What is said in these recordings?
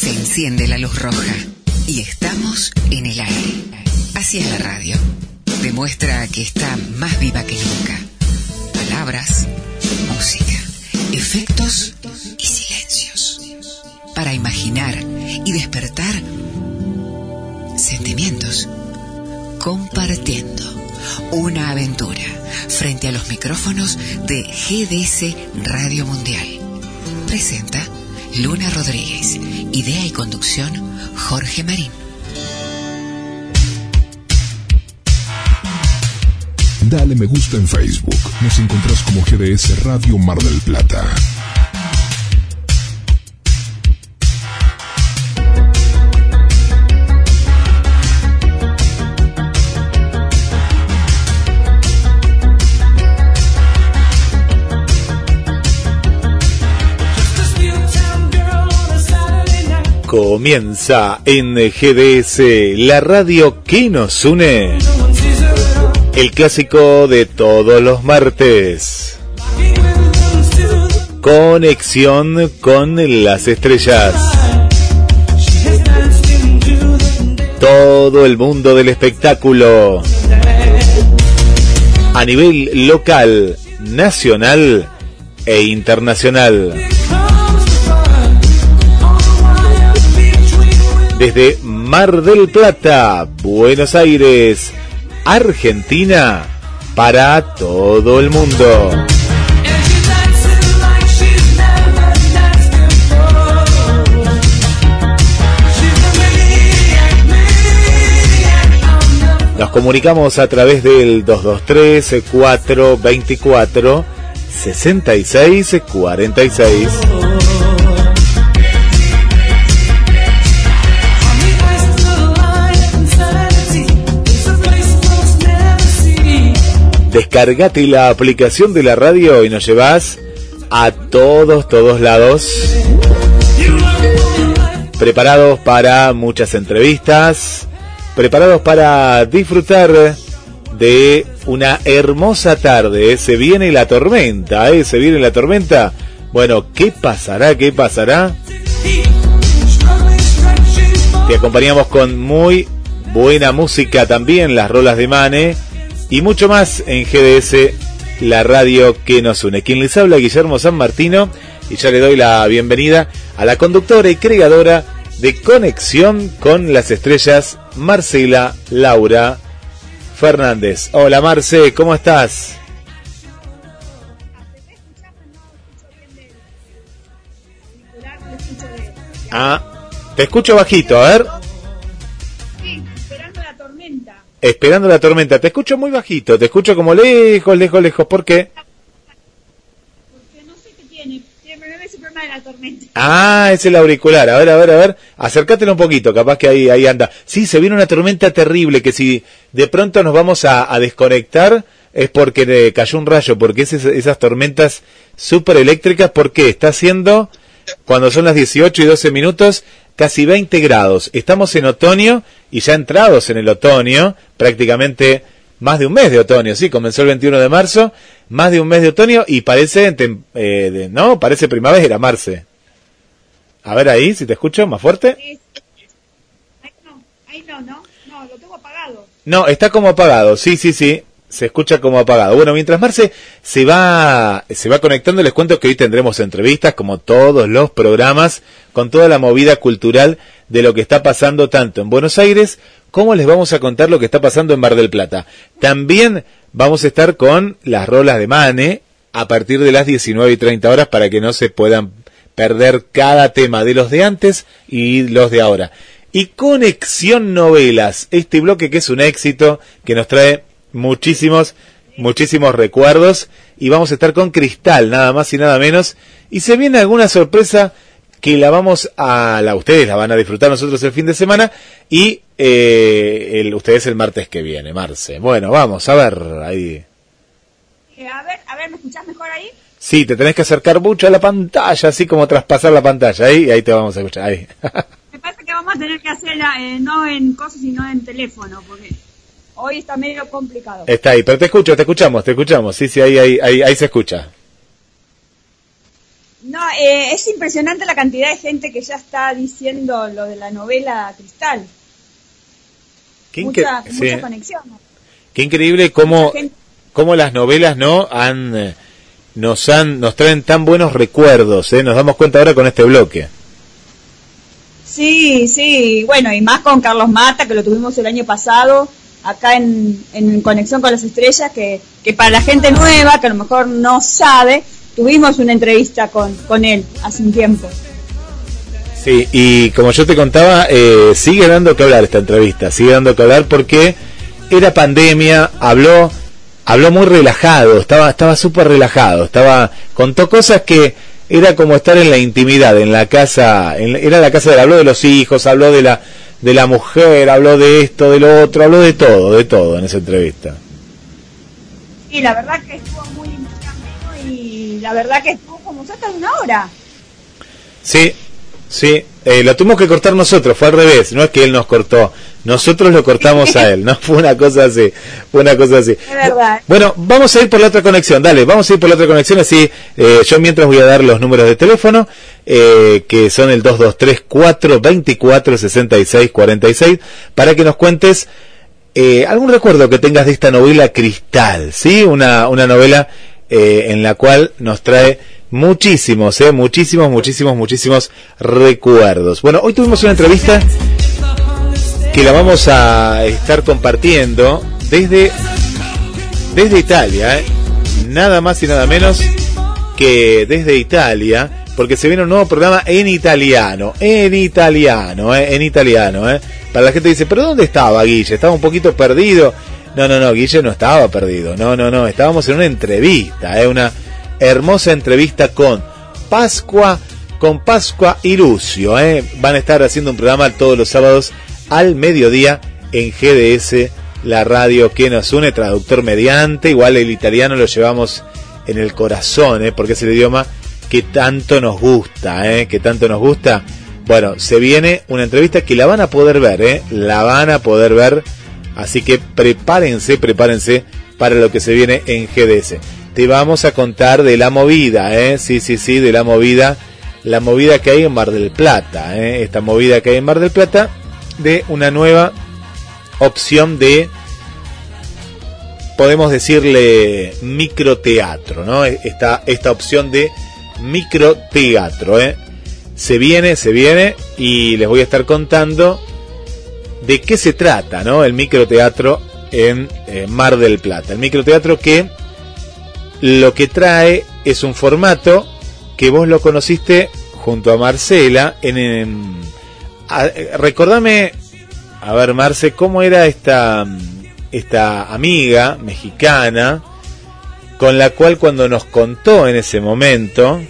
Se enciende la luz roja y estamos en el aire. Así es la radio. Demuestra que está más viva que nunca. Palabras, música, efectos y silencios. Para imaginar y despertar sentimientos. Compartiendo una aventura frente a los micrófonos de GDS Radio Mundial. Presenta Luna Rodríguez. Idea y conducción Jorge Marín. Dale me gusta en Facebook. Nos encontrás como GDS Radio Mar del Plata. Comienza en GDS, la radio que nos une. El clásico de todos los martes. Conexión con las estrellas. Todo el mundo del espectáculo. A nivel local, nacional e internacional. Desde Mar del Plata, Buenos Aires, Argentina, para todo el mundo. Nos comunicamos a través del 223 424 6646. Descargate la aplicación de la radio y nos llevas a todos, todos lados. Preparados para muchas entrevistas, preparados para disfrutar de una hermosa tarde. Se viene la tormenta, ¿eh? Se viene la tormenta. Bueno, ¿qué pasará? ¿Qué pasará? Te acompañamos con muy buena música también, las rolas de Mane y mucho más en GDS, la radio que nos une. Quien les habla, Guillermo San Martino, y ya le doy la bienvenida a la conductora y creadora de Conexión con las Estrellas, Marcela Laura Fernández. Hola Marce, ¿cómo estás? Ah, te escucho bajito, a ver. Esperando la tormenta. Te escucho muy bajito, te escucho como lejos, lejos, lejos. ¿Por qué? Porque no sé qué tiene. Tiene ese problema de la tormenta. Ah, es el auricular. A ver, a ver, a ver. Acércatelo un poquito, capaz que ahí, ahí anda. Sí, se viene una tormenta terrible que si de pronto nos vamos a, desconectar es porque le cayó un rayo, porque es esas tormentas súper eléctricas, porque está haciendo, cuando son las 18 y 12 minutos, casi 20 grados. Estamos en otoño y ya entrados en el otoño, prácticamente más de un mes de otoño, sí, comenzó el 21 de marzo, más de un mes de otoño y parece, eh, ¿no? Parece primavera, Marce. A ver ahí, si te escucho, más fuerte. Ahí no, ahí no, ¿no? No, lo tengo apagado. No, está como apagado, sí, sí, sí se escucha como apagado. Bueno, mientras Marce se va, se va conectando, les cuento que hoy tendremos entrevistas, como todos los programas, con toda la movida cultural de lo que está pasando tanto en Buenos Aires, como les vamos a contar lo que está pasando en Mar del Plata. También vamos a estar con las rolas de Mane a partir de las 19 y 30 horas para que no se puedan perder cada tema de los de antes y los de ahora. Y Conexión Novelas, este bloque que es un éxito, que nos trae muchísimos, muchísimos recuerdos y vamos a estar con Cristal, nada más y nada menos. Y se viene alguna sorpresa que la vamos a, la ustedes la van a disfrutar nosotros el fin de semana y eh, el, ustedes el martes que viene, Marce. Bueno, vamos a ver ahí. Eh, a ver, a ver, ¿me escuchás mejor ahí? Sí, te tenés que acercar mucho a la pantalla, así como traspasar la pantalla, ahí, ahí te vamos a escuchar, ahí. Me parece que vamos a tener que hacerla eh, no en cosas, sino en teléfono, porque Hoy está medio complicado. Está ahí, pero te escucho, te escuchamos, te escuchamos. Sí, sí, ahí, ahí, ahí, se escucha. No, eh, es impresionante la cantidad de gente que ya está diciendo lo de la novela Cristal. Qué, mucha, mucha conexión. Qué increíble cómo, cómo las novelas no han eh, nos han nos traen tan buenos recuerdos, ¿eh? Nos damos cuenta ahora con este bloque. Sí, sí, bueno, y más con Carlos Mata, que lo tuvimos el año pasado, acá en, en Conexión con las Estrellas, que, que para la gente nueva, que a lo mejor no sabe, tuvimos una entrevista con, con él hace un tiempo. Sí, y como yo te contaba, eh, sigue dando que hablar esta entrevista, sigue dando que hablar porque era pandemia, habló, habló muy relajado, estaba, estaba súper relajado, estaba, contó cosas que era como estar en la intimidad, en la casa, en, era la casa de, habló de los hijos, habló de la, de la mujer, habló de esto, de lo otro, habló de todo, de todo en esa entrevista. Y la verdad que estuvo muy ameno y la verdad que estuvo como cerca de una hora. Sí, sí, eh, lo tuvimos que cortar nosotros, fue al revés, no es que él nos cortó, nosotros lo cortamos a él, no fue una cosa así, fue una cosa así. Es verdad. Bueno, vamos a ir por la otra conexión, dale, vamos a ir por la otra conexión, así eh, yo mientras voy a dar los números de teléfono, eh, que son el 223-424-6646, para que nos cuentes eh, algún recuerdo que tengas de esta novela Cristal, ¿sí? Una, una novela eh, en la cual nos trae muchísimos, eh, muchísimos, muchísimos, muchísimos recuerdos. Bueno, hoy tuvimos una entrevista que la vamos a estar compartiendo desde desde Italia, ¿eh? nada más y nada menos que desde Italia, porque se viene un nuevo programa en italiano, en italiano, ¿eh? en italiano. ¿eh? Para la gente dice, pero ¿dónde estaba Guille? Estaba un poquito perdido. No, no, no, Guille no estaba perdido, no, no, no, estábamos en una entrevista, ¿eh? una hermosa entrevista con Pascua, con Pascua y Lucio. ¿eh? Van a estar haciendo un programa todos los sábados al mediodía en GDS, la radio que nos une, traductor mediante. Igual el italiano lo llevamos en el corazón, ¿eh? porque es el idioma que tanto nos gusta, ¿eh? que tanto nos gusta. Bueno, se viene una entrevista que la van a poder ver, la van a poder ver. Así que prepárense, prepárense para lo que se viene en GDS. Vamos a contar de la movida, ¿eh? sí, sí, sí, de la movida, la movida que hay en Mar del Plata, ¿eh? esta movida que hay en Mar del Plata de una nueva opción de podemos decirle microteatro, ¿no? Esta, esta opción de microteatro, ¿eh? Se viene, se viene y les voy a estar contando de qué se trata, ¿no? El microteatro en eh, Mar del Plata. El microteatro que lo que trae es un formato que vos lo conociste junto a Marcela en, a- recordame a ver Marce cómo era esta esta amiga mexicana con la cual cuando nos contó en ese momento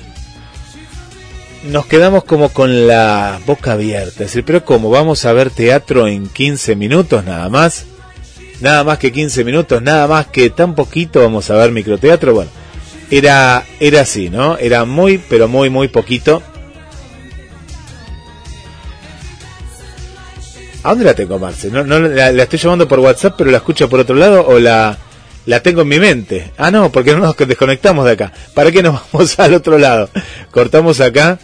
nos quedamos como con la boca abierta, es decir, pero cómo vamos a ver teatro en 15 minutos nada más, nada más que 15 minutos, nada más que tan poquito vamos a ver microteatro, bueno, era era así, ¿no? Era muy pero muy muy poquito. ¿A dónde la tengo, Marce? No, no la, estoy llamando por WhatsApp, pero la escucho por otro lado o la la tengo en mi mente. Ah, no, porque no nos desconectamos de acá. ¿Para qué nos vamos al otro lado? Cortamos acá.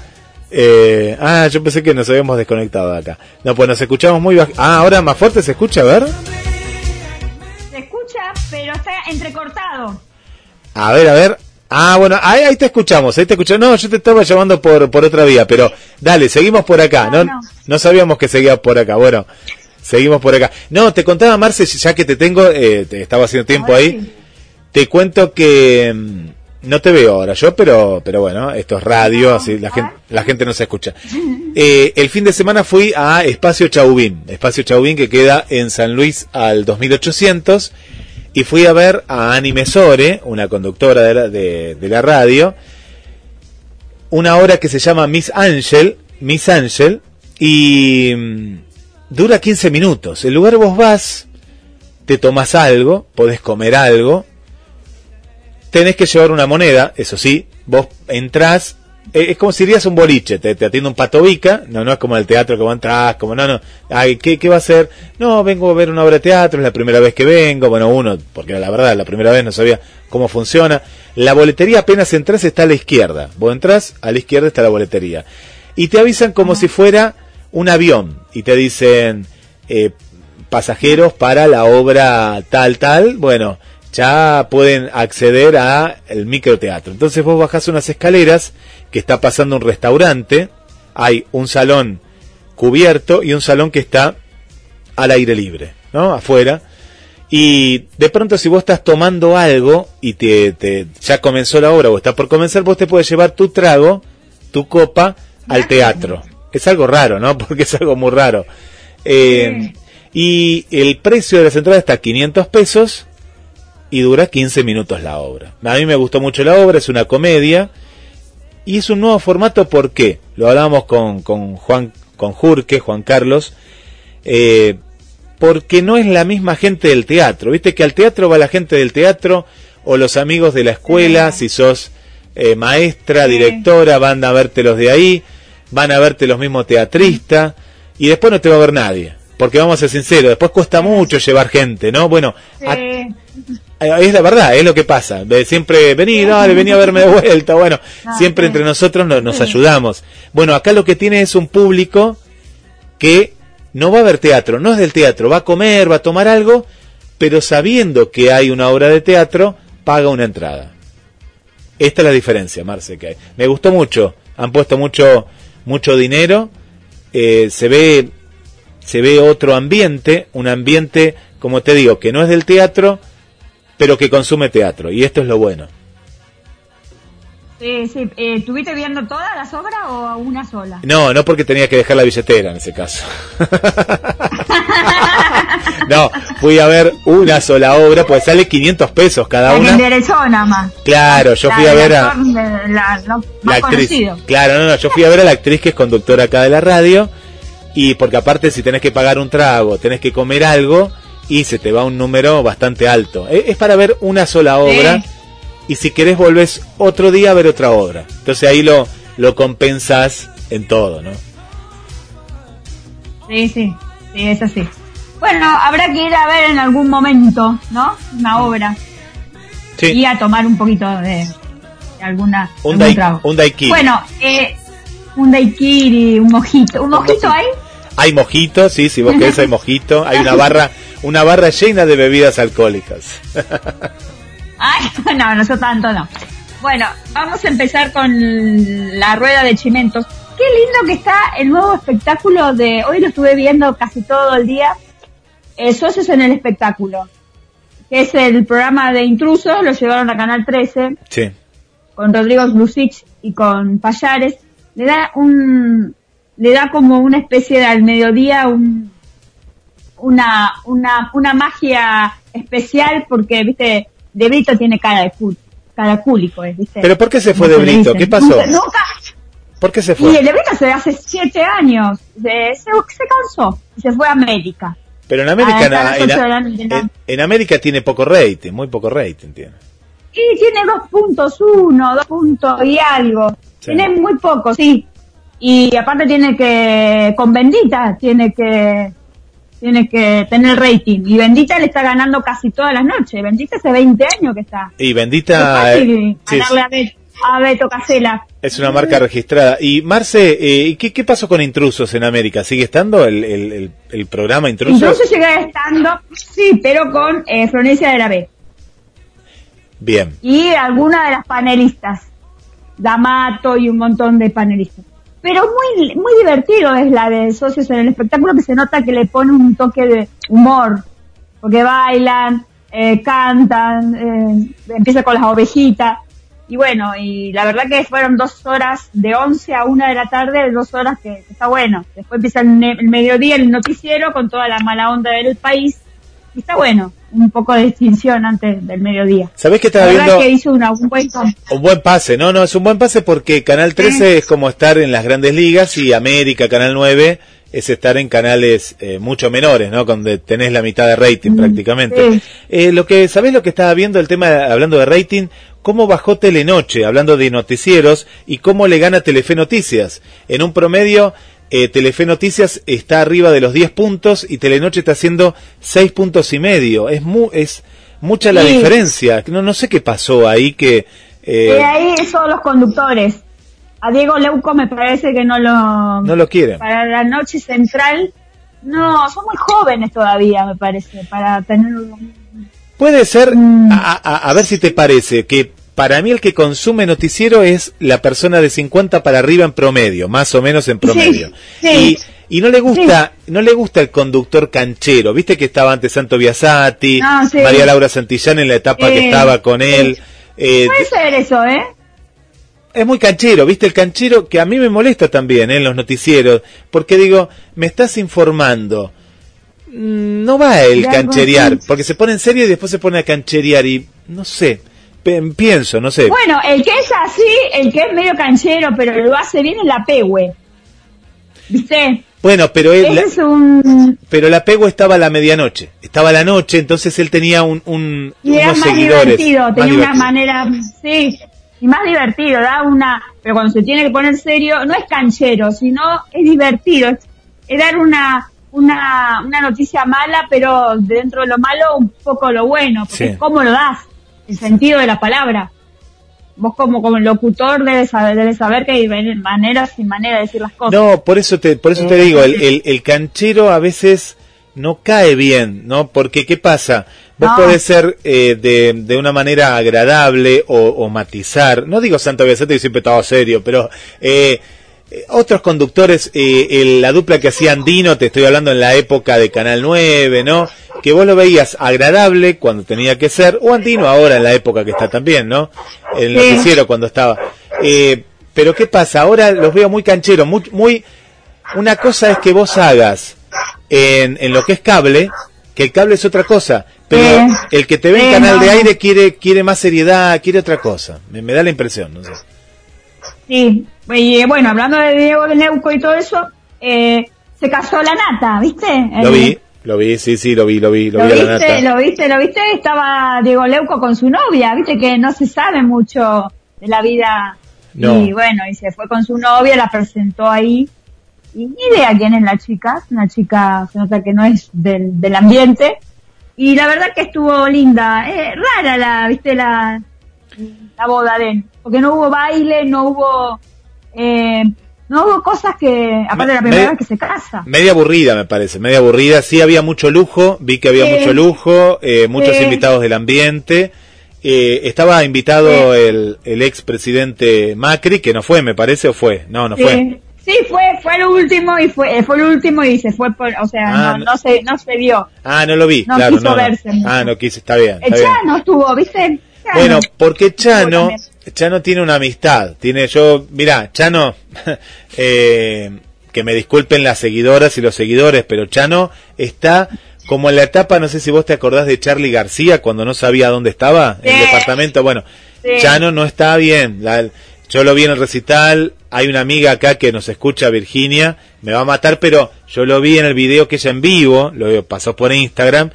Eh, ah, yo pensé que nos habíamos desconectado de acá. No, pues nos escuchamos muy baj... Ah, ahora más fuerte se escucha, a ver. Pero está entrecortado. A ver, a ver. Ah, bueno, ahí, ahí te escuchamos, ahí te escuchamos. No, yo te estaba llamando por, por otra vía, pero dale, seguimos por acá. No, No, no. no sabíamos que seguías por acá. Bueno, seguimos por acá. No, te contaba, Marce, ya que te tengo, eh, te estaba haciendo tiempo Ahora ahí. sí. Te cuento que mm, no te veo ahora yo, pero pero bueno, esto es radio, así la gente, la gente no se escucha. Eh, el fin de semana fui a Espacio Chauvin, Espacio Chauvin que queda en San Luis al 2800 y fui a ver a Ani Mesore, una conductora de la, radio, una obra que se llama Miss Angel, Miss Angel, y mm, dura 15 minutos. El lugar vos vas, te tomas algo, podés comer algo, tenés que llevar una moneda, eso sí, vos entrás, es como si irías a un boliche, te, te atiende un patobica, no, no es como el teatro que vos entras, como no, no, ay, ¿qué, ¿qué va a hacer? No, vengo a ver una obra de teatro, es la primera vez que vengo, bueno, uno, porque la verdad, la primera vez no sabía cómo funciona, La boletería apenas entras está a la izquierda. Vos entras, a la izquierda está la boletería. Y te avisan como si fuera un avión. Y te dicen, eh, pasajeros para la obra tal, tal. Bueno, ya pueden acceder a el microteatro. Entonces vos bajás unas escaleras que está pasando un restaurante. Hay un salón cubierto y un salón que está al aire libre, ¿no? Afuera y de pronto si vos estás tomando algo y te, ya comenzó la obra o está por comenzar, vos te puedes llevar tu trago, tu copa al teatro. Es algo raro, ¿no? Porque es algo muy raro. Eh, y el precio de las entradas está a 500 pesos y dura 15 minutos la obra. A mí me gustó mucho la obra, es una comedia y es un nuevo formato porque lo hablamos con, con Juan con Jurque, Juan Carlos, eh, porque no es la misma gente del teatro. Viste que al teatro va la gente del teatro o los amigos de la escuela, si sos eh, maestra, directora, van a verte los de ahí, van a verte los mismos teatristas, y después no te va a ver nadie. Porque vamos a ser sinceros, después cuesta mucho llevar gente, ¿no? Bueno, es la verdad, es lo que pasa. Siempre, vení, dale, vení a verme de vuelta. Bueno, siempre entre nosotros nos, nos ayudamos. Bueno, acá lo que tiene es un público que no va a ver teatro, no es del teatro, va a comer, va a tomar algo, pero sabiendo que hay una obra de teatro, paga una entrada. Esta es la diferencia, Marce, que hay. Me gustó mucho, han puesto mucho, mucho dinero, eh, se ve, se ve otro ambiente, un ambiente, como te digo, que no es del teatro, pero que consume teatro, y esto es lo bueno. Sí, sí. Eh, ¿Tuviste viendo todas las obras o una sola? No, no porque tenía que dejar la billetera en ese caso. no, fui a ver una sola obra, pues sale 500 pesos cada una. nada más. Claro, yo fui a ver a... La, actriz. Claro, no, no, yo fui a ver a la actriz que es conductora acá de la radio y porque aparte si tenés que pagar un trago, tenés que comer algo y se te va un número bastante alto. Es, para ver una sola obra y si querés volvés otro día a ver otra obra. Entonces ahí lo, lo compensás en todo, ¿no? Sí, sí, sí, es así. Bueno, habrá que ir a ver en algún momento, ¿no? Una obra. Sí. Y a tomar un poquito de, alguna... Un, daiquiri. Bueno, eh, un daiquiri, un mojito. ¿Un mojito hay? Hay mojito, sí, si vos querés hay mojito. Hay una barra, una barra llena de bebidas alcohólicas. Ay, no, no eso tanto no. Bueno, vamos a empezar con la rueda de chimentos. Qué lindo que está el nuevo espectáculo de, hoy lo estuve viendo casi todo el día, eh, Socios en el Espectáculo, que es el programa de intrusos, lo llevaron a Canal 13, sí. con Rodrigo Lucich y con Payares, le da un, le da como una especie de al mediodía un, una, una, una magia especial porque, viste, de Brito tiene cara de cul, cara cúlico, ¿viste? ¿Pero por qué se fue de Brito? ¿Qué pasó? Nunca, ¿Por qué se fue? Y el de Brito se hace siete años, se, se, cansó y se fue a América. Pero en América, en, América tiene poco rating, muy poco rating tiene. Y tiene dos puntos uno, dos puntos y algo. Tiene muy poco, sí. Y aparte tiene que, con Bendita, tiene que tiene que tener rating. Y Bendita le está ganando casi todas las noches. Bendita hace 20 años que está. Y Bendita... Es eh, ganarle a, Beto, Casela. Es una marca registrada. Y Marce, eh, ¿qué, ¿qué pasó con Intrusos en América? ¿Sigue estando el, el, el, programa Intrusos? Intrusos sigue estando, sí, pero con eh, Florencia de la B. Bien. Y alguna de las panelistas. D'Amato y un montón de panelistas pero muy, muy divertido es la de socios en el espectáculo que se nota que le pone un toque de humor, porque bailan, eh, cantan, eh, empieza con las ovejitas, y bueno, y la verdad que fueron dos horas de 11 a 1 de la tarde, dos horas que, está bueno. Después empieza el, el, mediodía el noticiero con toda la mala onda del país, y está bueno un poco de distinción antes del mediodía. ¿Sabés que estaba viendo? que hizo un, buen un buen pase, no, no, es un buen pase porque Canal 13 es como estar en las grandes ligas y América, Canal 9 es estar en canales eh, mucho menores, ¿no? Donde tenés la mitad de rating mm, prácticamente. Eh, lo que, ¿sabés lo que estaba viendo el tema, hablando de rating? cómo bajó Telenoche, hablando de noticieros, y cómo le gana Telefe Noticias. En un promedio, eh, Telefe Noticias está arriba de los 10 puntos y Telenoche está haciendo 6 puntos y medio. Es, mu es mucha la diferencia. No, no sé qué pasó ahí que Eh, ahí son los conductores. A Diego Leuco me parece que no lo... No lo quieren. Para la noche central, no, son muy jóvenes todavía, me parece, para tener... Puede ser, Mm. a, a- a ver si te parece, que para mí el que consume noticiero es la persona de 50 para arriba en promedio, más o menos en promedio. sí. Y, y no le gusta, no le gusta el conductor canchero, viste que estaba antes Santo Biasati, No, sí. María Laura Santillán en la etapa que estaba con él. Eh, Puede ser eso, ¿eh? es muy canchero, ¿viste? El canchero que a mí me molesta también ¿eh? en los noticieros, porque digo, me estás informando. Mm, No va el cancherear, porque se pone en serio y después se pone a cancherear y no sé, pienso, no sé. Bueno, el que es así, el que es medio canchero, pero lo hace bien es la Pehue. ¿Viste? Bueno, pero él, la, es un... pero la pego estaba a la medianoche, estaba a la noche, entonces él tenía un, un Y era más seguidores. divertido, más tenía una manera, sí, y más divertido, da una, pero cuando se tiene que poner serio, no es canchero, sino es divertido, es, es dar una, una, una noticia mala, pero dentro de lo malo un poco lo bueno, porque Sí. cómo lo das, el sentido de la palabra. Vos como, como locutor debes saber, debes saber que hay maneras y maneras de decir las cosas. No, por eso te, por eso te digo, el, el, el canchero a veces no cae bien, ¿no? Porque ¿qué pasa? Vos No. podés ser eh, de, de una manera agradable o, o matizar. No digo Santo Biasetti que siempre estaba serio, pero eh, eh, otros conductores, eh, el- la dupla que hacía Andino, te estoy hablando en la época de Canal 9, ¿no? Que vos lo veías agradable cuando tenía que ser, o Andino ahora en la época que está también, ¿no? El Sí. noticiero cuando estaba. Eh, pero ¿qué pasa? Ahora los veo muy cancheros, muy, muy... Una cosa es que vos hagas en, en lo que es cable, que el cable es otra cosa, pero el que te ve en canal de aire quiere, quiere más seriedad, quiere otra cosa. Me, me da la impresión, no sé. Sí, y eh, bueno, hablando de Diego de Neuco y todo eso, eh, se casó la nata, ¿viste? Lo vi, lo vi, sí, sí, lo vi, lo vi, lo, ¿Lo vi a la viste? nata. ¿Lo viste? ¿Lo viste? Estaba Diego Leuco con su novia, ¿viste? Que no se sabe mucho de la vida. No. Y bueno, y se fue con su novia, la presentó ahí. Y ni idea quién es la chica, es una chica, se nota que no es del, del ambiente. Y la verdad que estuvo linda, eh, rara la, ¿viste? La, la boda de él. Porque no hubo baile, no hubo, eh, no hubo cosas que, aparte de la Me- primera me- vez que se casa. Media aburrida, me parece, media aburrida. Sí, había mucho lujo, vi que había mucho lujo, eh, muchos invitados del ambiente. Eh, estaba invitado el, el ex presidente Macri, que no fue, me parece, o fue. No, no fue. Sí, fue, fue lo último y fue, eh, fue lo último y se fue por, o sea, Ah, no, no. se, no se vio. Ah, no lo vi, No claro, quiso no, verse. Ah, no quise, está bien. El Está bien. Chano estuvo, ¿viste? Chano. Bueno, porque Chano. Chano tiene una amistad. Tiene yo, mira, Chano, eh, que me disculpen las seguidoras y los seguidores, pero Chano está como en la etapa, no sé si vos te acordás de Charlie García cuando no sabía dónde estaba, en el Sí. departamento. Bueno, Sí. Chano no está bien. La- yo lo vi en el recital. Hay una amiga acá que nos escucha, Virginia, me va a matar, pero yo lo vi en el video que ella en vivo, lo pasó por Instagram,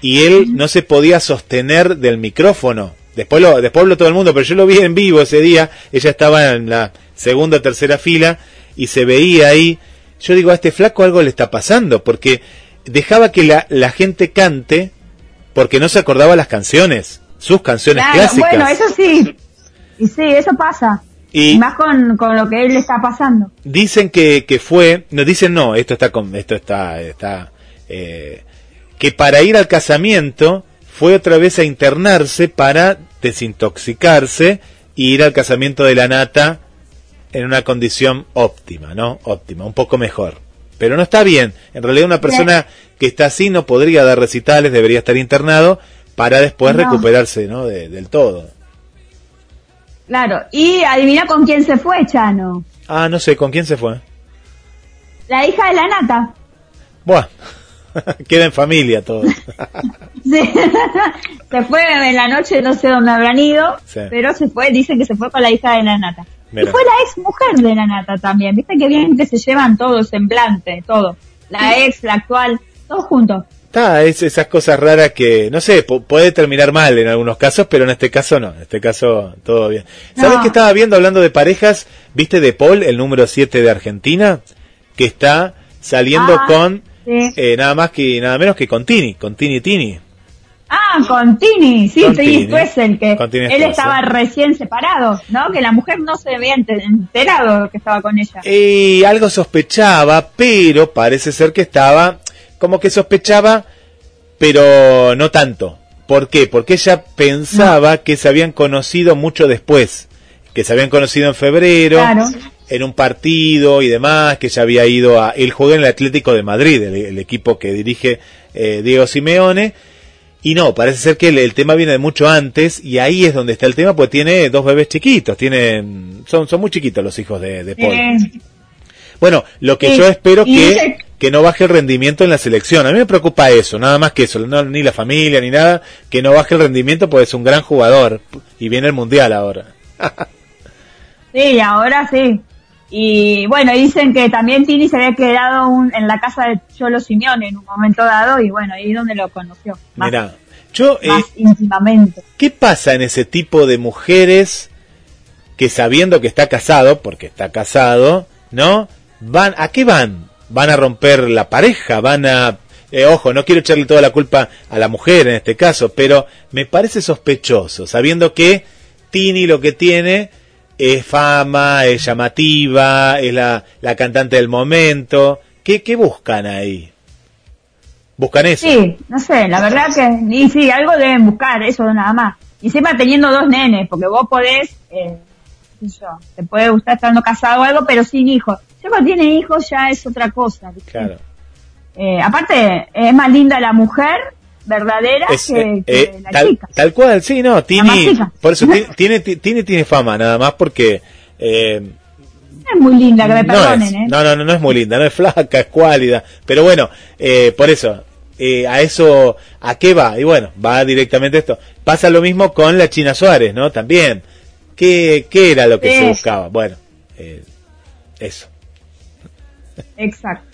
y él no se podía sostener del micrófono. Después lo, después habló todo el mundo, pero yo lo vi en vivo ese día, ella estaba en la segunda o tercera fila y se veía ahí. Yo digo, a este flaco algo le está pasando, porque dejaba que la, la gente cante porque no se acordaba las canciones, sus canciones Claro, clásicas. bueno, eso sí. Y sí, eso pasa. Y- Y más con, con lo que él le está pasando. dicen que, que fue, no dicen no, esto está con, esto está, está, eh, que para ir al casamiento fue otra vez a internarse para desintoxicarse y ir al casamiento de la nata en una condición óptima, ¿no? Óptima, un poco mejor. Pero no está bien. En realidad una persona que está así no podría dar recitales, debería estar internado para después No. recuperarse, ¿no? De- del todo. Claro. Y adivina con quién se fue, Chano. Ah, no sé, ¿con quién se fue? La hija de la nata. Buah, queda en familia todo. Sí. se fue en la noche, no sé dónde habrán ido, Sí. pero se fue, dicen que se fue con la hija de la nata. Mira. Y fue la ex mujer de la nata también, viste que bien que se llevan todos, semblante, todo. La ex, la actual, todos juntos. Está, es esas cosas raras que, no sé, pu- puede terminar mal en algunos casos, pero en este caso no, en este caso todo bien. ¿Sabes No. qué estaba viendo hablando de parejas? ¿Viste de Paul, el número 7 de Argentina? Que está saliendo Ah, con sí. eh, nada más que nada menos que con Tini, con Tini Tini. Ah, con Tini, sí, Tini. fue el que Tini él Stoessel. estaba recién separado, ¿no? Que la mujer no se había ente- enterado que estaba con ella. Y algo sospechaba, pero parece ser que estaba, como que sospechaba, pero no tanto. ¿Por qué? Porque ella pensaba que se habían conocido mucho después, que se habían conocido en febrero, Claro. En un partido y demás, que ella había ido a... Él juega en el Atlético de Madrid, el, el equipo que dirige eh, Diego Simeone, y no, parece ser que el, el tema viene de mucho antes, y ahí es donde está el tema, pues tiene dos bebés chiquitos, tiene, son, son muy chiquitos los hijos de, de Paul. Eh, Bueno, lo que yo espero que, que no baje el rendimiento en la selección. A mí me preocupa eso, nada más que eso, no, ni la familia ni nada, que no baje el rendimiento porque es un gran jugador y viene el mundial ahora. sí, ahora sí. Y bueno, dicen que también Tini se había quedado un- en la casa de Cholo Simeone en un momento dado y bueno, ahí es donde lo conoció. Más, Mira, yo, eh, más íntimamente. ¿qué pasa en ese tipo de mujeres que sabiendo que está casado, porque está casado, ¿no? Van, ¿a qué van? Van a romper la pareja, van a, eh, ojo, no quiero echarle toda la culpa a la mujer en este caso, pero me parece sospechoso, sabiendo que Tini lo que tiene es fama, es llamativa, es la, la cantante del momento. ¿Qué, ¿Qué buscan ahí? ¿Buscan eso? Sí, no sé, la verdad que, y sí, algo deben buscar, eso nada más. Y encima teniendo dos nenes, porque vos podés, eh, sé yo, te puede gustar estando casado o algo, pero sin hijos. Ya cuando tiene hijos ya es otra cosa. ¿viste? Claro. Eh, aparte, es más linda la mujer verdadera Es, que, eh, que eh, la tal, chica. tal cual, sí, no, Tini, por eso ti- tiene, ti- tiene, tiene fama nada más porque eh, Es muy linda, que me no, perdonen, es, ¿eh? no, no, no, no es muy linda, no es flaca, es cuálida, pero bueno, eh, por eso, eh, a eso, ¿a qué va? Y bueno, va directamente esto. Pasa lo mismo con la China Suárez, ¿no? También, ¿qué, qué era lo que se buscaba? Bueno, eh, eso. Exacto.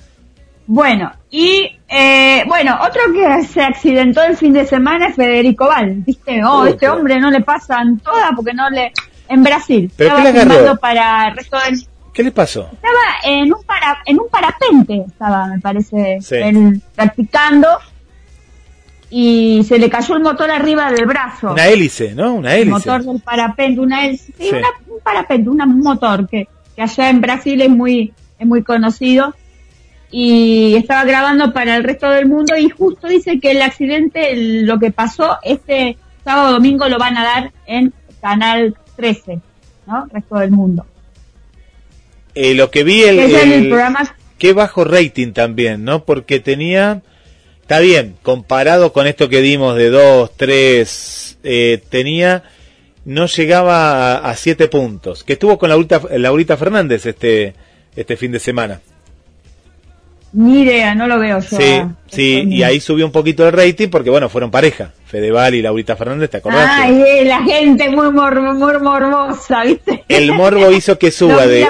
Bueno, y eh, bueno, otro que se accidentó el fin de semana es Federico Val, ¿viste? Oh, este hombre no le pasan todas porque no le... En Brasil. ¿Pero estaba qué le para el resto del... ¿Qué le pasó? Estaba en un para, en un parapente, estaba, me parece, Sí. él practicando y se le cayó el motor arriba del brazo. Una hélice, ¿no? Una el hélice. motor del parapente, una hélice, sí, Sí. una- un parapente, un motor que, que allá en Brasil es muy, es muy conocido y estaba grabando para el resto del mundo y justo dice que el accidente, lo que pasó, este sábado domingo lo van a dar en Canal 13, ¿no? Resto del mundo. Eh, lo que vi el, el- programa qué bajo rating también, ¿no? Porque tenía, está bien, comparado con esto que dimos de 2, 3, eh, tenía, no llegaba a 7 puntos, que estuvo con Laurita, Laurita Fernández este, este fin de semana. Ni idea, no lo veo yo. Sí, a- sí, y ahí subió un poquito el rating porque, bueno, fueron pareja, Fedeval y Laurita Fernández, ¿te acordás? Ay, eh, la gente muy, mor muy morbosa, ¿viste? El morbo hizo que suba de,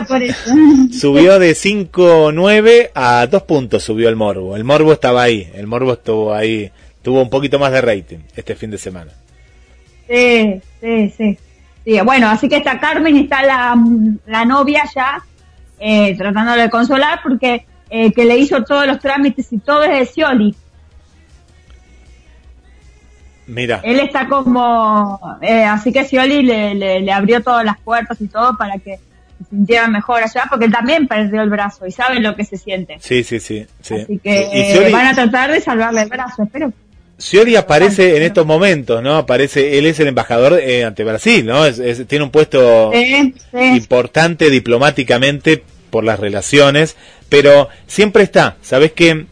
subió de 5.9 a 2 puntos subió el morbo. El morbo estaba ahí, el morbo estuvo ahí, tuvo un poquito más de rating este fin de semana. Sí, sí, sí. Sí, bueno, así que está Carmen, está la, la novia ya, eh, tratándole de consolar porque eh, que le hizo todos los trámites y todo es de Scioli. Mira, Él está como, eh, así que Scioli le, le, le abrió todas las puertas y todo para que se sintiera mejor allá, porque él también perdió el brazo y sabe lo que se siente. sí, sí, sí. sí. Así que Y- Scioli- van a tratar de salvarle el brazo, espero. Scioli aparece en estos momentos, ¿no? Aparece, él es el embajador eh, ante Brasil, ¿no? Es- es- tiene un puesto Sí, sí. importante diplomáticamente por las relaciones, pero siempre está, ¿sabes qué?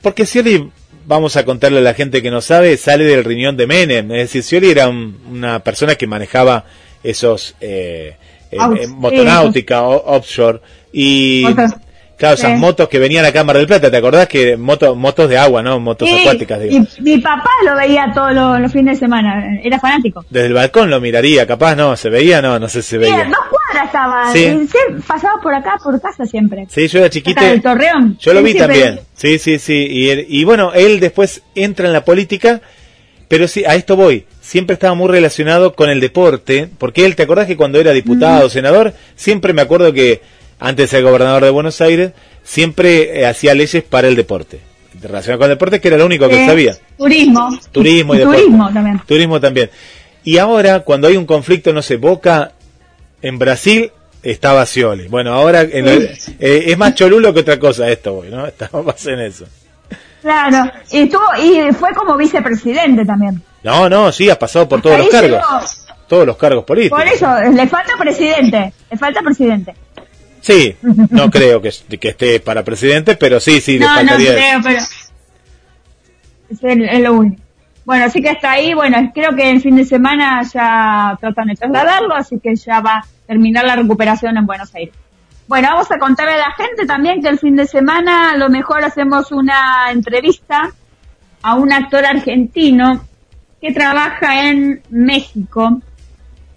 Porque Scioli, vamos a contarle a la gente que no sabe, sale del riñón de Menem, es decir, Scioli era un- una persona que manejaba esos eh, eh, eh, motonáutica, offshore, y. claro, esas Sí. motos que venían a Cámara del Plata, ¿te acordás que moto, motos de agua, no? Motos Sí, acuáticas, digo. y mi papá lo veía todos los, los fines de semana, era fanático. Desde el balcón lo miraría, capaz, no, se veía, no, no sé si se Sí, veía. dos cuadras estaba, Sí. y sí, pasaba por acá, por casa siempre. Sí, yo era chiquito. Del Torreón. Yo lo Él vi siempre- también. Sí, sí, sí. Y, él- y bueno, él después entra en la política, pero sí, a esto voy. Siempre estaba muy relacionado con el deporte, porque él, ¿te acordás que cuando era diputado, senador, siempre me acuerdo que antes de ser gobernador de Buenos Aires, siempre eh, hacía leyes para el deporte. relacionado con deporte, que era lo único que Eh, sabía. Turismo. Turismo y deporte. Turismo también. Turismo también. Y ahora, cuando hay un conflicto, no sé, Boca en Brasil estaba Scioli. Bueno, ahora en eh, es más cholulo que otra cosa esto, güey, ¿no? Estamos más en eso. Claro. Y estuvo, y fue como vicepresidente también. No, no, sí, ha pasado por todos los cargos. llegó. Todos los cargos políticos. Por eso, le falta presidente. Le falta presidente. Sí, no creo que, que esté para presidente, pero sí, sí, le no, no faltaría eso. creo, pero. Es, lo único. Bueno, así que hasta ahí, bueno, creo que el fin de semana ya tratan de trasladarlo, así que ya va a terminar la recuperación en Buenos Aires. Bueno, vamos a contarle a la gente también que el fin de semana a lo mejor hacemos una entrevista a un actor argentino que trabaja en México,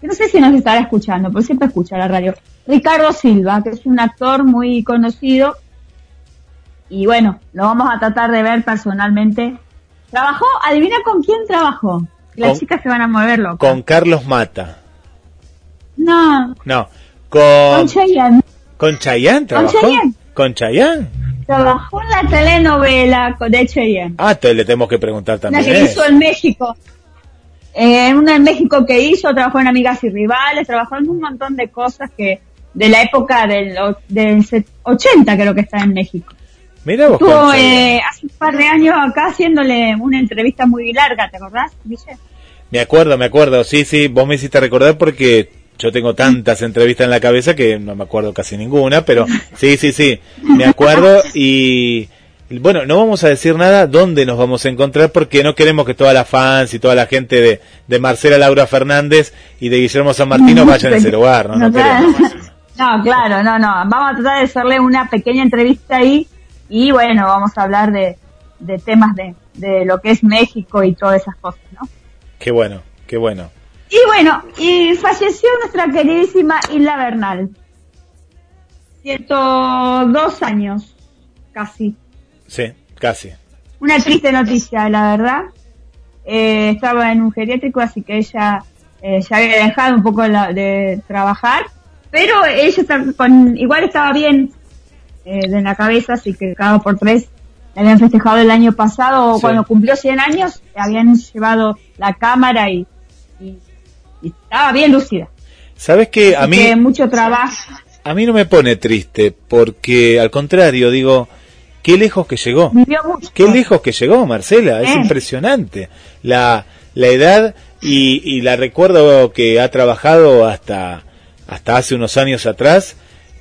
que no sé si nos estará escuchando, porque siempre escucha la radio. Ricardo Silva, que es un actor muy conocido y bueno, lo vamos a tratar de ver personalmente. Trabajó, adivina con quién trabajó. Las Con- chicas se van a mover locas. Con Carlos Mata. No, No, con con, Chayanne. con Chayanne trabajó. Chayanne. ¿Con Chayanne? Trabajó en la telenovela con de Chayanne. Ah, te le tenemos que preguntar también. que eso. hizo en México. Eh, una en México que hizo, trabajó en Amigas y Rivales, trabajó en un montón de cosas que de la época del, del set- 80 creo que está en México. Mira vos, Estuvo eh, hace un par de años acá haciéndole una entrevista muy larga, ¿te acordás, Guille? Me acuerdo, me acuerdo. Sí, sí, vos me hiciste recordar porque yo tengo tantas entrevistas en la cabeza que no me acuerdo casi ninguna, pero sí, sí, sí, me acuerdo y bueno, no vamos a decir nada dónde nos vamos a encontrar porque no queremos que todas las fans y toda la gente de, de Marcela Laura Fernández y de Guillermo San Martino vayan a ese lugar, ¿no? Queremos. No, claro, no, no. Vamos a tratar de hacerle una pequeña entrevista ahí y bueno, vamos a hablar de, de temas de, de lo que es México y todas esas cosas, ¿no? Qué bueno, qué bueno. Y bueno, y falleció nuestra queridísima Isla Bernal. 102 años, casi. Sí, casi. Una triste noticia, la verdad. Eh, estaba en un geriátrico, así que ella eh, ya había dejado un poco la- de trabajar, pero ella está con, igual estaba bien eh, de la cabeza, así que cada por tres la habían festejado el año pasado, Sí. cuando cumplió 100 años, le habían llevado la cámara y, y, y estaba bien lúcida. ¿Sabes que a mí que mucho trabajo. a mí no me pone triste porque al contrario digo, qué lejos que llegó. Qué lejos que llegó Marcela, es Eh. impresionante. La, la edad y, y la recuerdo que ha trabajado hasta, hasta hace unos años atrás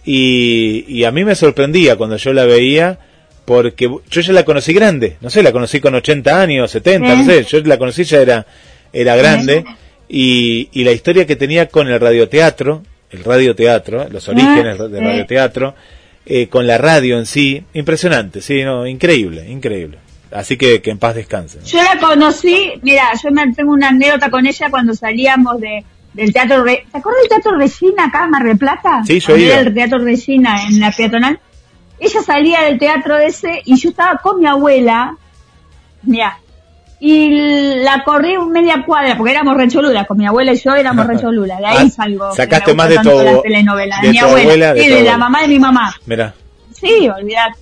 y, y a mí me sorprendía cuando yo la veía porque yo ya la conocí grande, no sé, la conocí con 80 años, 70, no Eh. sé, yo la conocí ya era, era grande y, y la historia que tenía con el radioteatro, el radioteatro, los orígenes del sí. radioteatro, eh, con la radio en sí, impresionante, sí, no, increíble, increíble. Así que que en paz descanse. ¿no? Yo la conocí, mira, yo me, tengo una anécdota con ella cuando salíamos de del teatro, Re- ¿te acuerdas del teatro Regina acá en Mar del Plata? Sí, yo iba. era el teatro Regina en la peatonal. Ella salía del teatro ese y yo estaba con mi abuela, mira, y la corrí media cuadra, porque éramos recholulas, con mi abuela y yo éramos recholulas, de ahí Ah, salgo. que sacaste más de abu- las telenovelas, de de mi abuela, abuela, de y tu de la mamá de mi mamá. Mira, Sí, olvidate.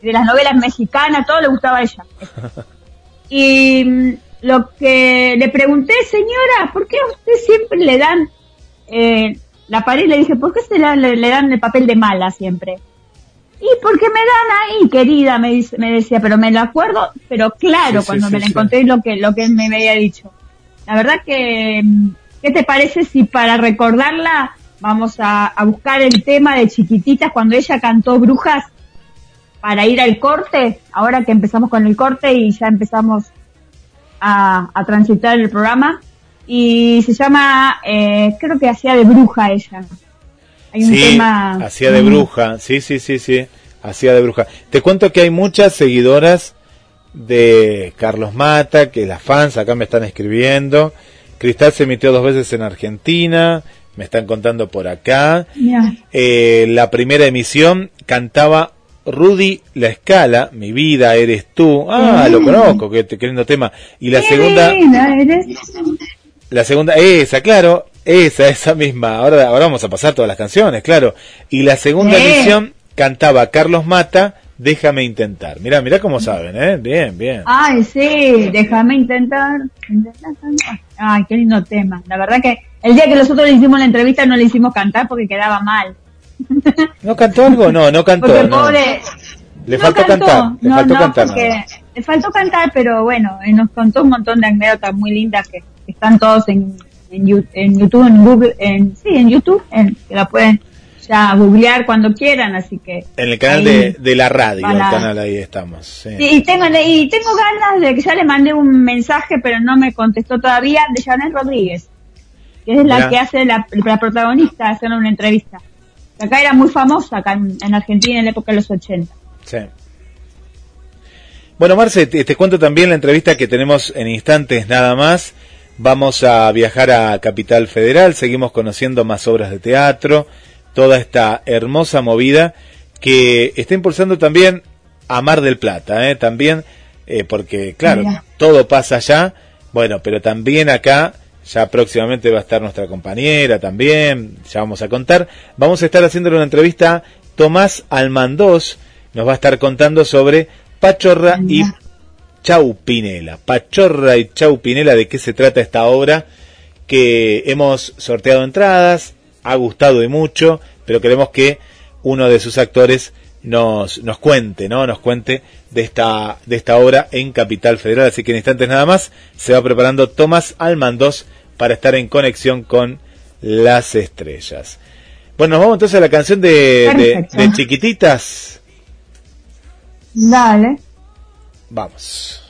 De las novelas mexicanas, todo le gustaba a ella. Y mm, lo que le pregunté, señora, ¿por qué a usted siempre le dan eh, la pared? Le dije, ¿por qué se la- le, le dan el papel de mala siempre? Y porque me dan ahí, querida, me, dice, me decía, pero me lo acuerdo, pero claro, Sí, cuando sí, me la encontré lo que, lo que me había dicho. La verdad que, mm, ¿qué te parece si para recordarla vamos a, a buscar el tema de chiquititas cuando ella cantó Brujas para ir al corte? Ahora que empezamos con el corte y ya empezamos a, a transitar el programa. Y se llama, eh, creo que hacía de bruja ella. Hay un sí, tema. hacía de bruja, sí, sí, sí, sí, hacía de bruja. Te cuento que hay muchas seguidoras de Carlos Mata, que las fans acá me están escribiendo. Cristal se emitió dos veces en Argentina, me están contando por acá. Eh, la primera emisión cantaba Rudy La Escala, Mi vida eres tú. Ah, lo conozco, qué, qué lindo tema. Y la segunda, eres. la segunda, esa, claro, esa, esa misma. Ahora, ahora vamos a pasar todas las canciones, claro. Y la segunda Sí. emisión cantaba Carlos Mata, Déjame intentar. Mirá, mirá cómo saben, ¿eh? Bien, bien. Ay, sí, déjame intentar. Ay, qué lindo tema. La verdad que el día que nosotros le hicimos la entrevista no le hicimos cantar porque quedaba mal. ¿No cantó algo? No, no cantó. Porque no. pobre, Le no faltó cantó. cantar. Le no, faltó cantar. le faltó cantar, pero bueno, eh, nos contó un montón de anécdotas muy lindas que, que están todos en, en, en YouTube, en Google, en, sí, en YouTube, en, que la pueden ya googlear cuando quieran, así que. En el canal de, de la radio, el canal ahí estamos. sí. Sí, y tengo, y tengo ganas de que ya le mandé un mensaje, pero no me contestó todavía, de Janet Rodríguez, que es la Mirá. que hace la, la protagonista, hacer una entrevista. Acá era muy famosa, acá en, en Argentina en la época de los 80. Sí. Bueno, Marce, te, te cuento también la entrevista que tenemos en instantes nada más. Vamos a viajar a Capital Federal, seguimos conociendo más obras de teatro, toda esta hermosa movida que está impulsando también a Mar del Plata, ¿eh? también, eh, porque claro, Mira. todo pasa allá, bueno, pero también acá, ya próximamente va a estar nuestra compañera también, ya vamos a contar, vamos a estar haciéndole una entrevista a Tomás Almandós, nos va a estar contando sobre Pachorra y. Chaupinela. Pachorra y Chaupinela, ¿de qué se trata esta obra? Que hemos sorteado entradas, ha gustado y mucho, pero queremos que uno de sus actores nos, nos cuente, ¿no? Nos cuente de esta, de esta obra en Capital Federal. Así que en instantes nada más se va preparando Tomás Almandos para estar en conexión con las estrellas. Bueno, nos vamos entonces a la canción de, de, de Chiquititas. Dale. Vamos.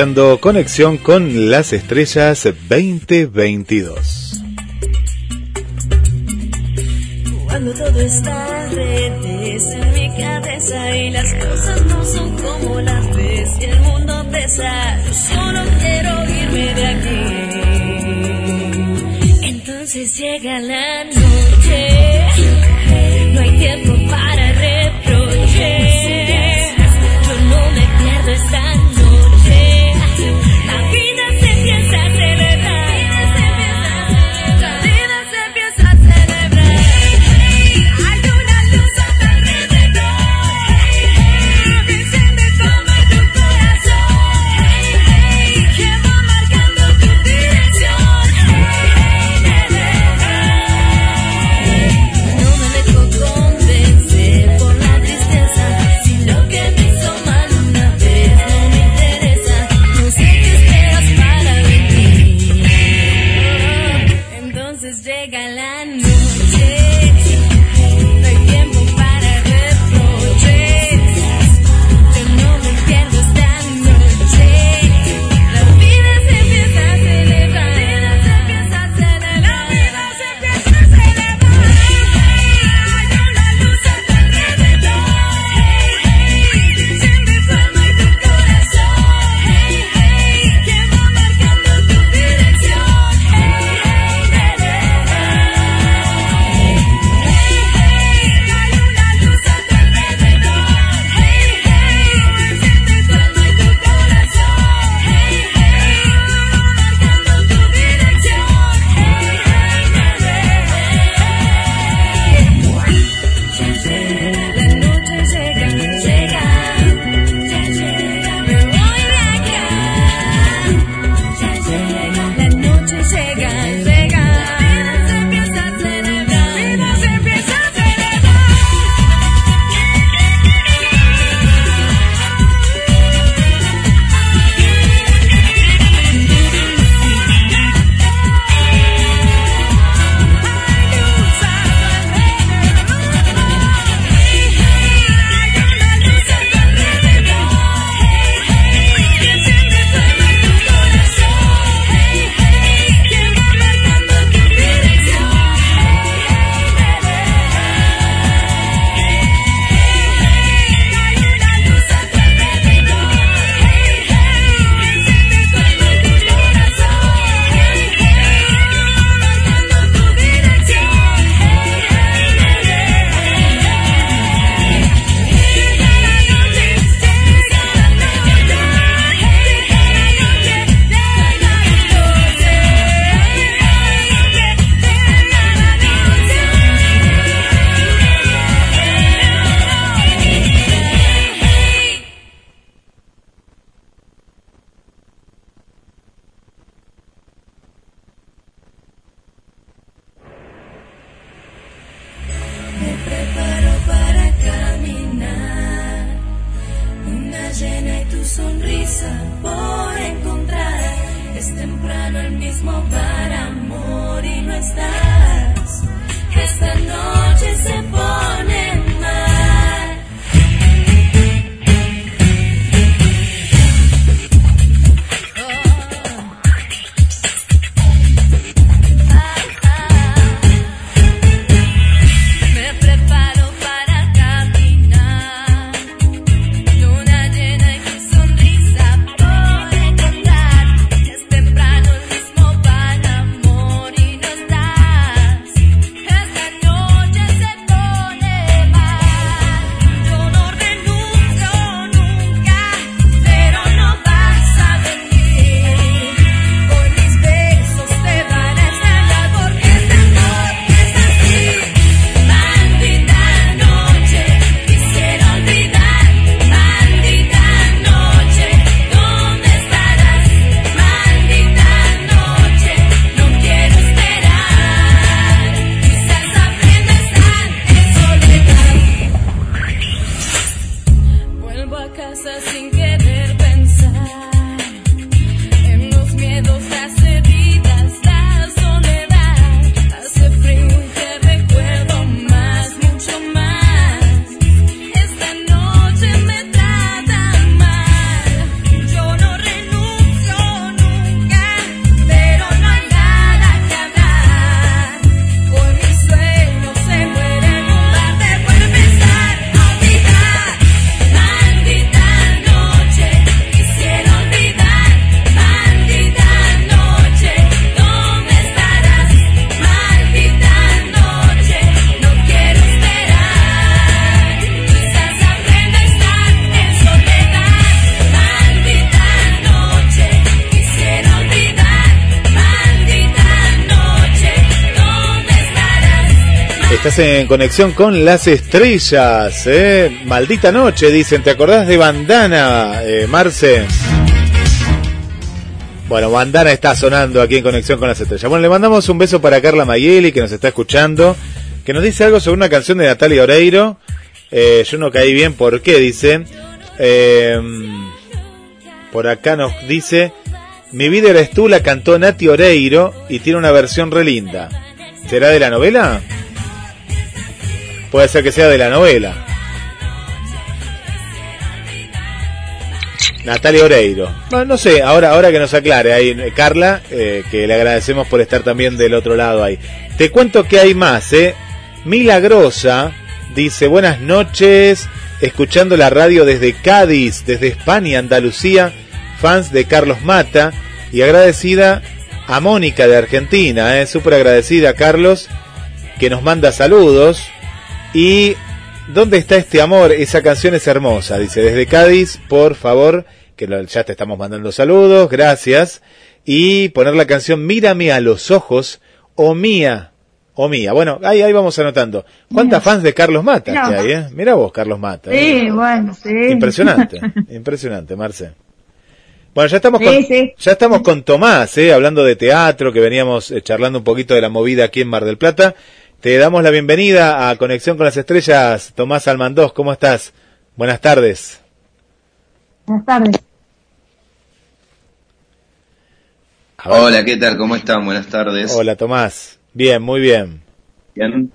Escuchando Conexión con las Estrellas 2022. En conexión con las estrellas, ¿eh? Maldita noche, dicen. ¿Te acordás de Bandana, eh, Marce? Bueno, Bandana está sonando aquí en conexión con las estrellas. Bueno, le mandamos un beso para Carla Mayeli, que nos está escuchando, que nos dice algo sobre una canción de Natalia Oreiro. Eh, yo no caí bien, ¿por qué? Dice. Eh, por acá nos dice. Mi vida eres tú, la cantó Nati Oreiro y tiene una versión re linda. ¿Será de la novela? Puede ser que sea de la novela. Natalia Oreiro. Bueno, no sé, ahora, ahora que nos aclare ahí Carla, eh, que le agradecemos por estar también del otro lado ahí. Te cuento que hay más, ¿eh? Milagrosa dice, buenas noches, escuchando la radio desde Cádiz, desde España, Andalucía, fans de Carlos Mata, y agradecida a Mónica de Argentina, ¿eh? súper agradecida Carlos, que nos manda saludos. Y ¿dónde está este amor? Esa canción es hermosa, dice, desde Cádiz, por favor, que lo- ya te estamos mandando saludos, gracias. Y poner la canción Mírame a los ojos, o mía, o mía. Bueno, ahí, ahí vamos anotando. ¿Cuántas fans de Carlos Mata que hay, eh? Mira vos, Carlos Mata. ¿eh? Sí, bueno, sí. Impresionante, impresionante, Marce. Bueno, ya estamos Sí, con, sí. ya estamos con Tomás, ¿eh? hablando de teatro, que veníamos eh, charlando un poquito de la movida aquí en Mar del Plata. Te damos la bienvenida a Conexión con las Estrellas, Tomás Almandós, ¿cómo estás? Buenas tardes. Buenas tardes. Hola, ¿qué tal? ¿Cómo están? Buenas tardes. Hola, Tomás. Bien, muy bien. ¿Bien?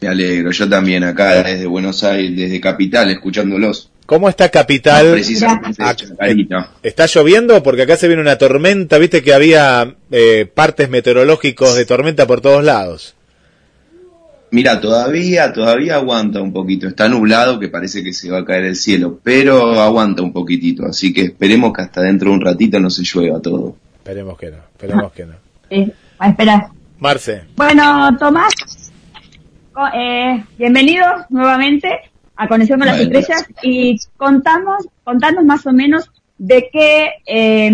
Me alegro, yo también acá desde Buenos Aires, desde Capital, escuchándolos. ¿Cómo está Capital? Precisamente Ah, Chacarita. ¿Está lloviendo? Porque acá se viene una tormenta, viste que había eh, partes meteorológicos de tormenta por todos lados. Mira, todavía, todavía aguanta un poquito. Está nublado que parece que se va a caer el cielo, pero aguanta un poquitito. Así que esperemos que hasta dentro de un ratito no se llueva todo. Esperemos que no, esperemos que no. Sí, a esperar. Marce. Bueno, Tomás, eh, bienvenidos nuevamente a Conexión con las Bueno, Estrellas y contamos, contanos más o menos de qué, eh,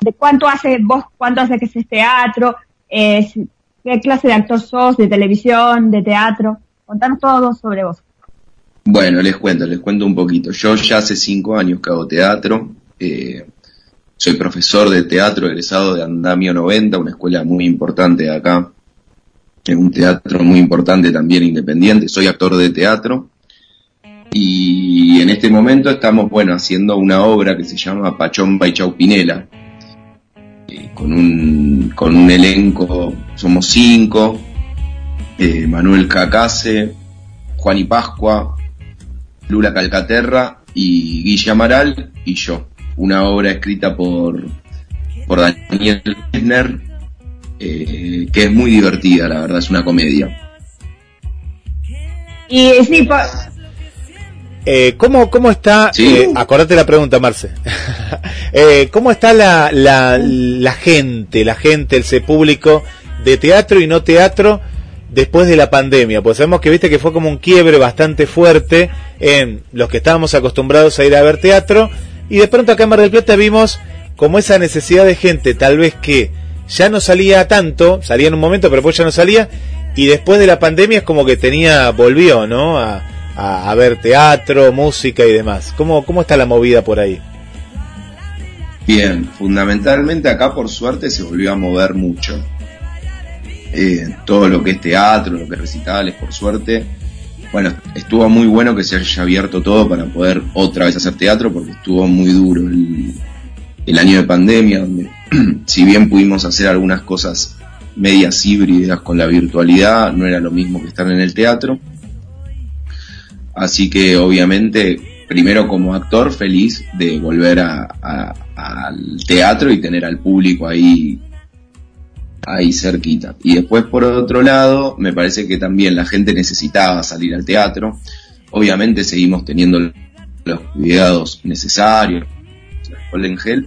de cuánto hace vos, cuánto hace que es teatro, eh, qué clase de actor sos, de televisión, de teatro. Contanos todo sobre vos. Bueno, les cuento, les cuento un poquito. Yo ya hace cinco años que hago teatro. eh, soy profesor de teatro egresado de Andamio 90, una escuela muy importante acá. Es un teatro muy importante también independiente. Soy actor de teatro. Y en este momento estamos, bueno, haciendo una obra que se llama Pachompa y Chaupinela. eh, con un, con un elenco, somos cinco. eh, Manuel Cacase, Juan y Pascua, Lula Calcaterra y Guille Amaral y yo. Una obra escrita por, por Daniel Lesner, eh, que es muy divertida, la verdad, es una comedia. Y sí, por- Eh, ¿cómo, ¿Cómo está? Sí. eh, acordate la pregunta, Marce. Eh, ¿Cómo está la, la, la gente, la gente, el ese público de teatro y no teatro después de la pandemia? Pues sabemos que viste que fue como un quiebre bastante fuerte en los que estábamos acostumbrados a ir a ver teatro y de pronto acá en Mar del Plata vimos como esa necesidad de gente, tal vez que ya no salía tanto, salía en un momento, pero después ya no salía, y después de la pandemia es como que tenía, volvió, ¿no? A, a, a ver teatro, música y demás. ¿Cómo, ¿Cómo está la movida por ahí? Bien, fundamentalmente acá por suerte se volvió a mover mucho. Eh, todo lo que es teatro, lo que es recitales, por suerte. Bueno, estuvo muy bueno que se haya abierto todo para poder otra vez hacer teatro porque estuvo muy duro el, año de pandemia, donde si bien pudimos hacer algunas cosas medias híbridas con la virtualidad, no era lo mismo que estar en el teatro. Así que obviamente, primero como actor, feliz de volver al teatro y tener al público ahí, ahí cerquita. Y después por otro lado, me parece que también la gente necesitaba salir al teatro. Obviamente seguimos teniendo los cuidados necesarios, pero,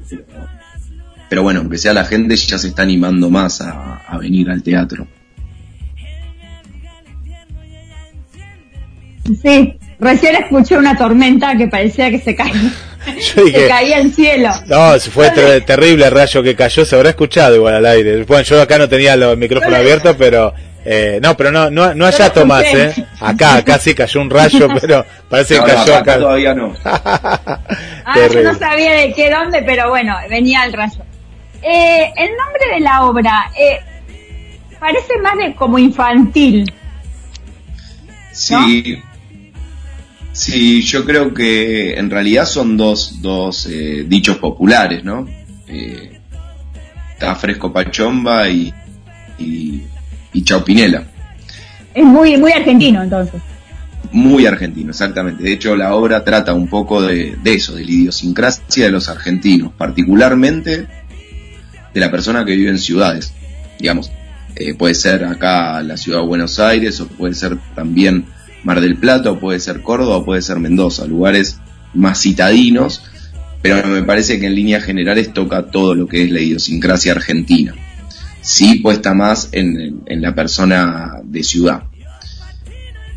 pero bueno, aunque sea la gente ya se está animando más a, a venir al teatro. sí, recién escuché una tormenta que parecía que se caía, Yo dije, se caía el cielo. no, si fue ter- terrible el rayo que cayó, se habrá escuchado igual al aire. Bueno, yo acá no tenía los micrófonos abiertos, pero Eh, no, pero no, no, no allá Tomás. ¿eh? Acá, acá sí cayó un rayo, pero parece que no, cayó acá acá. todavía no. Ah, yo no sabía de qué dónde, pero bueno, venía el rayo. Eh, el nombre de la obra eh, parece más de como infantil. Sí, sí, yo creo que en realidad son dos, dos eh, dichos populares, ¿no? Eh, está Fresco Pachomba y, y, y Chau Pinela. Es muy muy argentino, entonces. Muy argentino, exactamente. De hecho, la obra trata un poco de, de eso, de la idiosincrasia de los argentinos, particularmente de la persona que vive en ciudades. Digamos, eh, puede ser acá la ciudad de Buenos Aires, o puede ser también Mar del Plata, o puede ser Córdoba, o puede ser Mendoza, lugares más citadinos, pero me parece que en líneas generales toca todo lo que es la idiosincrasia argentina. Sí puesta más en, la persona de ciudad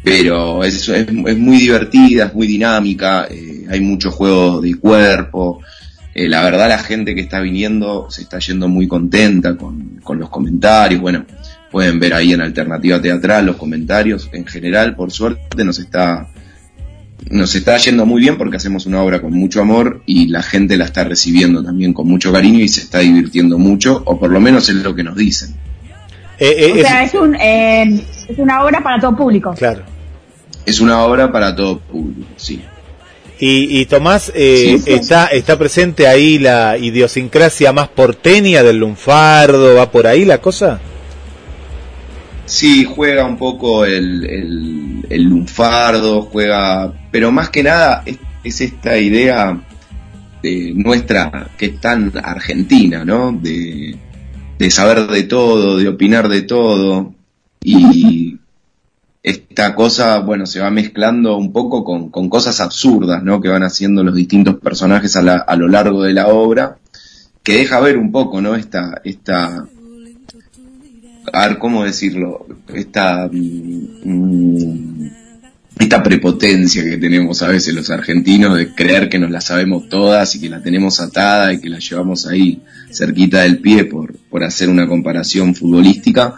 pero es, es, es muy divertida, es muy dinámica, eh, hay mucho juego de cuerpo. Eh, la verdad la gente que está viniendo se está yendo muy contenta con, con los comentarios. Bueno, pueden ver ahí en Alternativa Teatral los comentarios. En general, por suerte, nos está, nos está yendo muy bien porque hacemos una obra con mucho amor y la gente la está recibiendo también con mucho cariño y se está divirtiendo mucho, o por lo menos es lo que nos dicen. Eh, eh, O es- sea, es, un, eh, es una obra para todo público. claro. Es una obra para todo público, sí. Y, y Tomás, eh, Sí. está, está presente ahí la idiosincrasia más porteña del lunfardo, ¿va por ahí la cosa? Sí, juega un poco el, el, lunfardo, juega, pero más que nada es, es esta idea de nuestra, que es tan argentina, ¿no? De, de saber de todo, de opinar de todo, y esta cosa, bueno, se va mezclando un poco con, con cosas absurdas, ¿no? Que van haciendo los distintos personajes a, la- a lo largo de la obra, que deja ver un poco, ¿no? Esta, esta, a ver cómo decirlo, esta, mm, esta prepotencia que tenemos a veces los argentinos de creer que nos la sabemos todas y que la tenemos atada y que la llevamos ahí cerquita del pie por, por hacer una comparación futbolística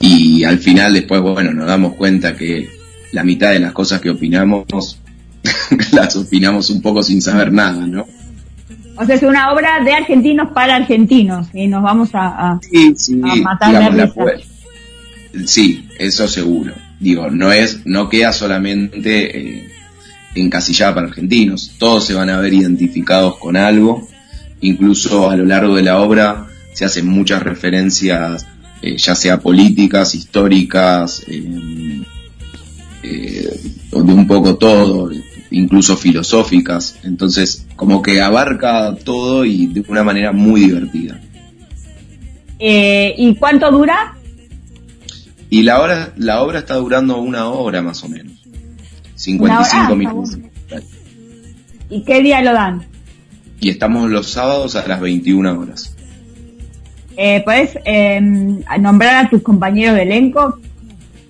y al final después, bueno, nos damos cuenta que la mitad de las cosas que opinamos las opinamos un poco sin saber nada, ¿no? O sea, es una obra de argentinos para argentinos y nos vamos a... a- Sí, sí, A matar digamos, la risa. Sí, eso seguro. Digo, no es, no queda solamente eh, encasillada para argentinos. Todos se van a ver identificados con algo. Incluso a lo largo de la obra se hacen muchas referencias, eh, ya sea políticas, históricas, eh, eh, de un poco todo, incluso filosóficas. Entonces, como que abarca todo y de una manera muy divertida. eh, ¿Y cuánto dura? Y la hora, la obra está durando una hora más o menos. 55 Una hora, ah, minutos. ¿Y qué día lo dan? Y estamos los sábados a las 21 horas. Eh, ¿Puedes eh, nombrar a tus compañeros de elenco?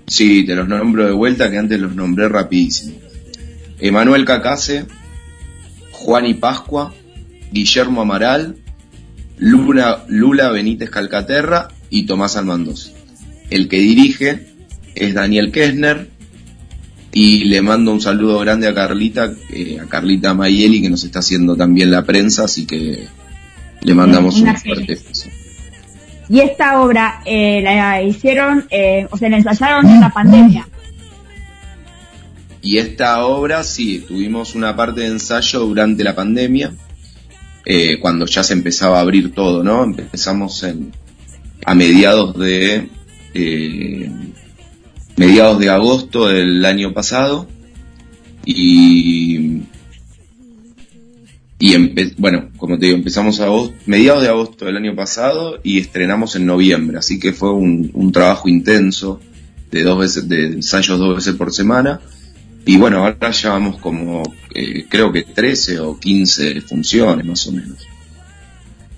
Sí, te los nombro de vuelta que antes los nombré rapidísimo. Emanuel Cacase, Juan y Pascua, Guillermo Amaral, Luna, Lula Benítez Calcaterra y Tomás Almandos. El que dirige es Daniel Kessner y le mando un saludo grande a Carlita, eh, a Carlita Mayeli que nos está haciendo también la prensa, así que le mandamos un fuerte beso. Y esta obra eh, la hicieron, eh, o sea, la ensayaron en la pandemia. Y esta obra, sí, tuvimos una parte de ensayo durante la pandemia, eh, cuando ya se empezaba a abrir todo, ¿no? Empezamos en, a mediados de eh, mediados de agosto del año pasado y y bueno, como te digo, empezamos a mediados de agosto del año pasado y estrenamos en noviembre, así que fue un, un trabajo intenso de dos veces, de ensayos dos veces por semana. Y bueno, ahora llevamos como, eh, creo que 13 o 15 funciones más o menos.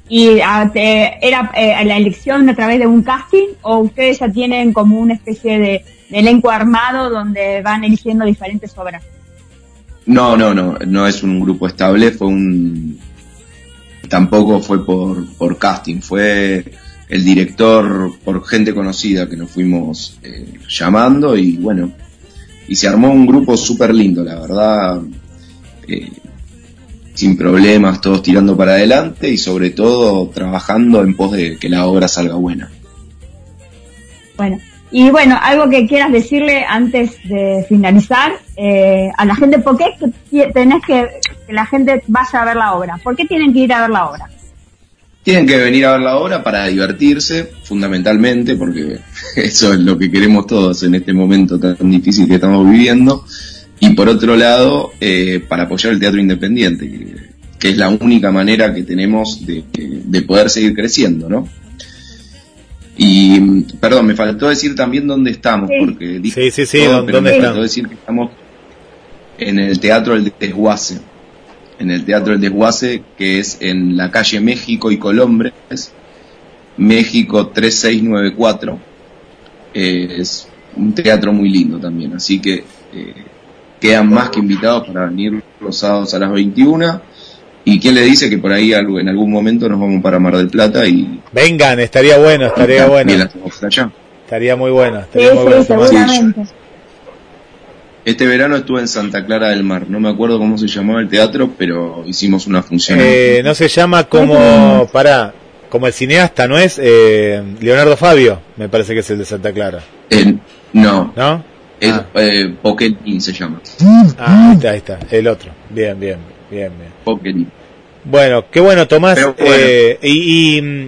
¿Y te- era eh, la elección a través de un casting o ustedes ya tienen como una especie de, de elenco armado donde van eligiendo diferentes obras? No, no, no, no es un grupo estable, fue un... Tampoco fue por, por casting, fue el director por gente conocida que nos fuimos eh, llamando y bueno, y se armó un grupo súper lindo, la verdad, eh, sin problemas, todos tirando para adelante y sobre todo trabajando en pos de que la obra salga buena. Bueno, y bueno, algo que quieras decirle antes de finalizar eh, a la gente, ¿por qué tenés que que la gente vaya a ver la obra? ¿Por qué tienen que ir a ver la obra? Tienen que venir a ver la obra para divertirse, fundamentalmente, porque eso es lo que queremos todos en este momento tan difícil que estamos viviendo. Y por otro lado, eh, para apoyar el teatro independiente, que, que es la única manera que tenemos de, de poder seguir creciendo, ¿no? Y, perdón, me faltó decir también dónde estamos, Sí. porque dije Sí, sí, sí, todo, ¿dónde pero me faltó decir que estamos en el Teatro El Desguace, en el Teatro El Desguace, que es en la calle México y Colombres, México 3694. Eh, es un teatro muy lindo también, así que eh, quedan más que invitados para venir los sábados a las 21. ¿Y quién le dice que por ahí en algún momento nos vamos para Mar del Plata y Vengan, estaría bueno, estaría bueno. Estaría muy bueno. Sí, Estaría muy bueno sí. Este verano estuve en Santa Clara del Mar, no me acuerdo cómo se llamaba el teatro, pero hicimos una función. Eh, no se llama como, para, como el cineasta, ¿no es? Eh, Leonardo Fabio, me parece que es el de Santa Clara, Eh, no, ¿no? es Ah. eh, Poquetín se llama. Ah, ahí está, ahí está, el otro. Bien, bien, bien, bien. Poquetín. Bueno, qué bueno, Tomás. Bueno. Eh, y y, mm,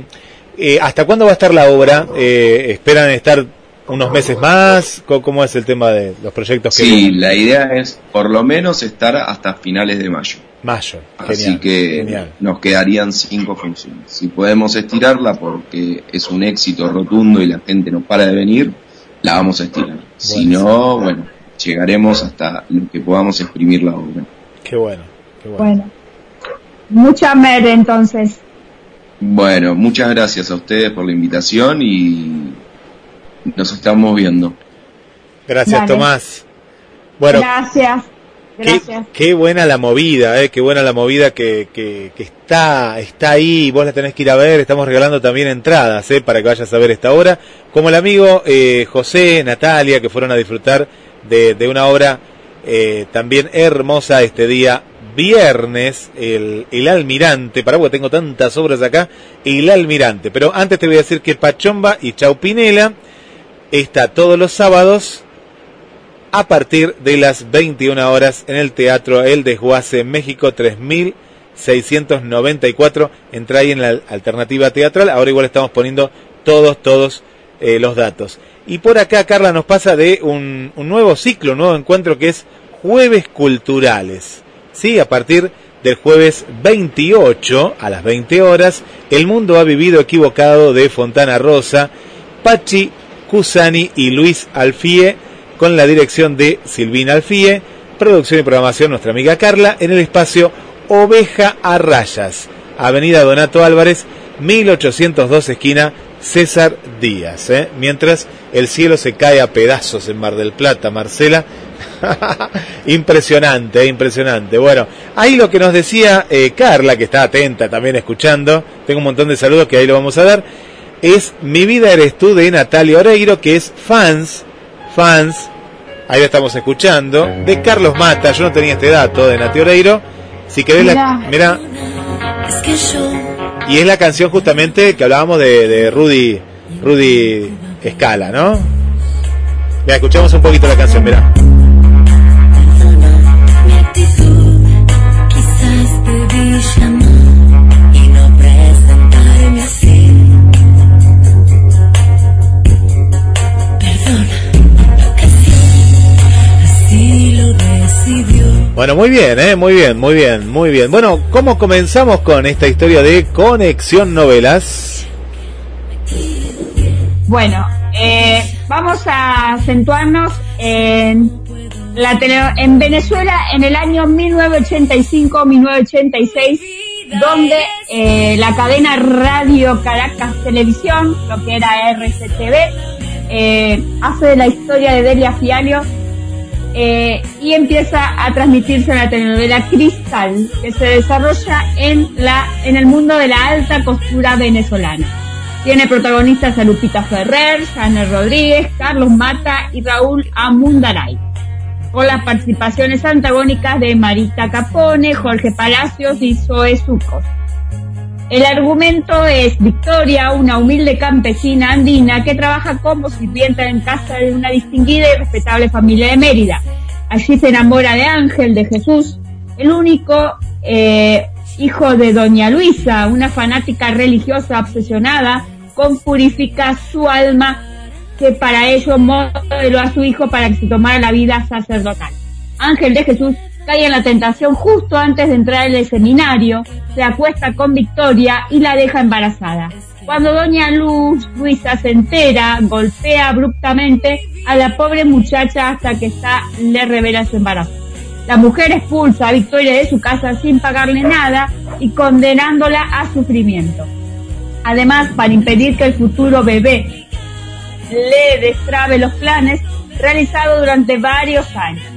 eh, hasta cuándo va a estar la obra? Eh, ¿Esperan estar unos meses más? ¿Cómo, es el tema de los proyectos que Sí, vienen? la idea es por lo menos estar hasta finales de mayo. Mayo. Así Genial, que genial. nos quedarían cinco funciones. Si podemos estirarla porque es un éxito rotundo y la gente no para de venir, la vamos a estirar. Si no, bueno, llegaremos hasta lo que podamos exprimir la obra. Qué bueno, qué bueno. Bueno. Mucha mer entonces. Bueno, muchas gracias a ustedes por la invitación y nos estamos viendo. Gracias, Dale. Tomás. Bueno, Gracias. Qué, Gracias. qué buena la movida, eh, qué buena la movida que, que, que está, está ahí, vos la tenés que ir a ver, estamos regalando también entradas, eh, para que vayas a ver esta obra, como el amigo eh, José, Natalia, que fueron a disfrutar de, de una obra eh, también hermosa este día viernes, el, el Almirante, para porque tengo tantas obras acá, el Almirante, pero antes te voy a decir que Pachomba y Chaupinela está todos los sábados a partir de las 21 horas en el Teatro El Desguace México 3694. Entra ahí en la alternativa teatral. Ahora igual estamos poniendo todos, todos eh, los datos. Y por acá Carla nos pasa de un, un nuevo ciclo, un nuevo encuentro que es Jueves Culturales. Sí, a partir del jueves 28 a las 20 horas, El Mundo ha vivido equivocado de Fontana Rosa, Pachi Cusani y Luis Alfie con la dirección de Silvina Alfie, producción y programación nuestra amiga Carla, en el espacio Oveja a Rayas, Avenida Donato Álvarez, 1802 esquina César Díaz. ¿eh? Mientras el cielo se cae a pedazos en Mar del Plata, Marcela. impresionante, eh, impresionante. Bueno, ahí lo que nos decía eh, Carla, que está atenta también escuchando, tengo un montón de saludos que ahí lo vamos a dar, es Mi vida eres tú de Natalia Oreiro, que es fans, fans, ahí la estamos escuchando, de Carlos Mata, yo no tenía este dato de Nati Oreiro, si querés la... Mira, Es que yo y es la canción justamente que hablábamos de, de Rudy, Rudy Escala, ¿no? Mira, escuchamos un poquito la canción, mira. Bueno, muy bien, ¿eh? Muy bien, muy bien, muy bien. Bueno, ¿cómo comenzamos con esta historia de Conexión Novelas? Bueno, eh, vamos a acentuarnos en, la tele- en Venezuela en el año 1985-1986, donde eh, la cadena Radio Caracas Televisión, lo que era RCTV, eh, hace la historia de Delia Fialio eh, y empieza a transmitirse la telenovela Cristal, que se desarrolla en, la, en el mundo de la alta costura venezolana. Tiene protagonistas a Lupita Ferrer, Janet Rodríguez, Carlos Mata y Raúl Amundaray. Con las participaciones antagónicas de Marita Capone, Jorge Palacios y Zoe Sucos. El argumento es Victoria, una humilde campesina andina que trabaja como sirvienta en casa de una distinguida y respetable familia de Mérida. Allí se enamora de Ángel, de Jesús, el único eh, hijo de Doña Luisa, una fanática religiosa obsesionada con purificar su alma que para ello modeló a su hijo para que se tomara la vida sacerdotal. Ángel de Jesús cae en la tentación justo antes de entrar en el seminario, se acuesta con Victoria y la deja embarazada. Cuando doña Luz Luisa se entera, golpea abruptamente a la pobre muchacha hasta que esta le revela su embarazo. La mujer expulsa a Victoria de su casa sin pagarle nada y condenándola a sufrimiento. Además, para impedir que el futuro bebé le destrabe los planes realizados durante varios años.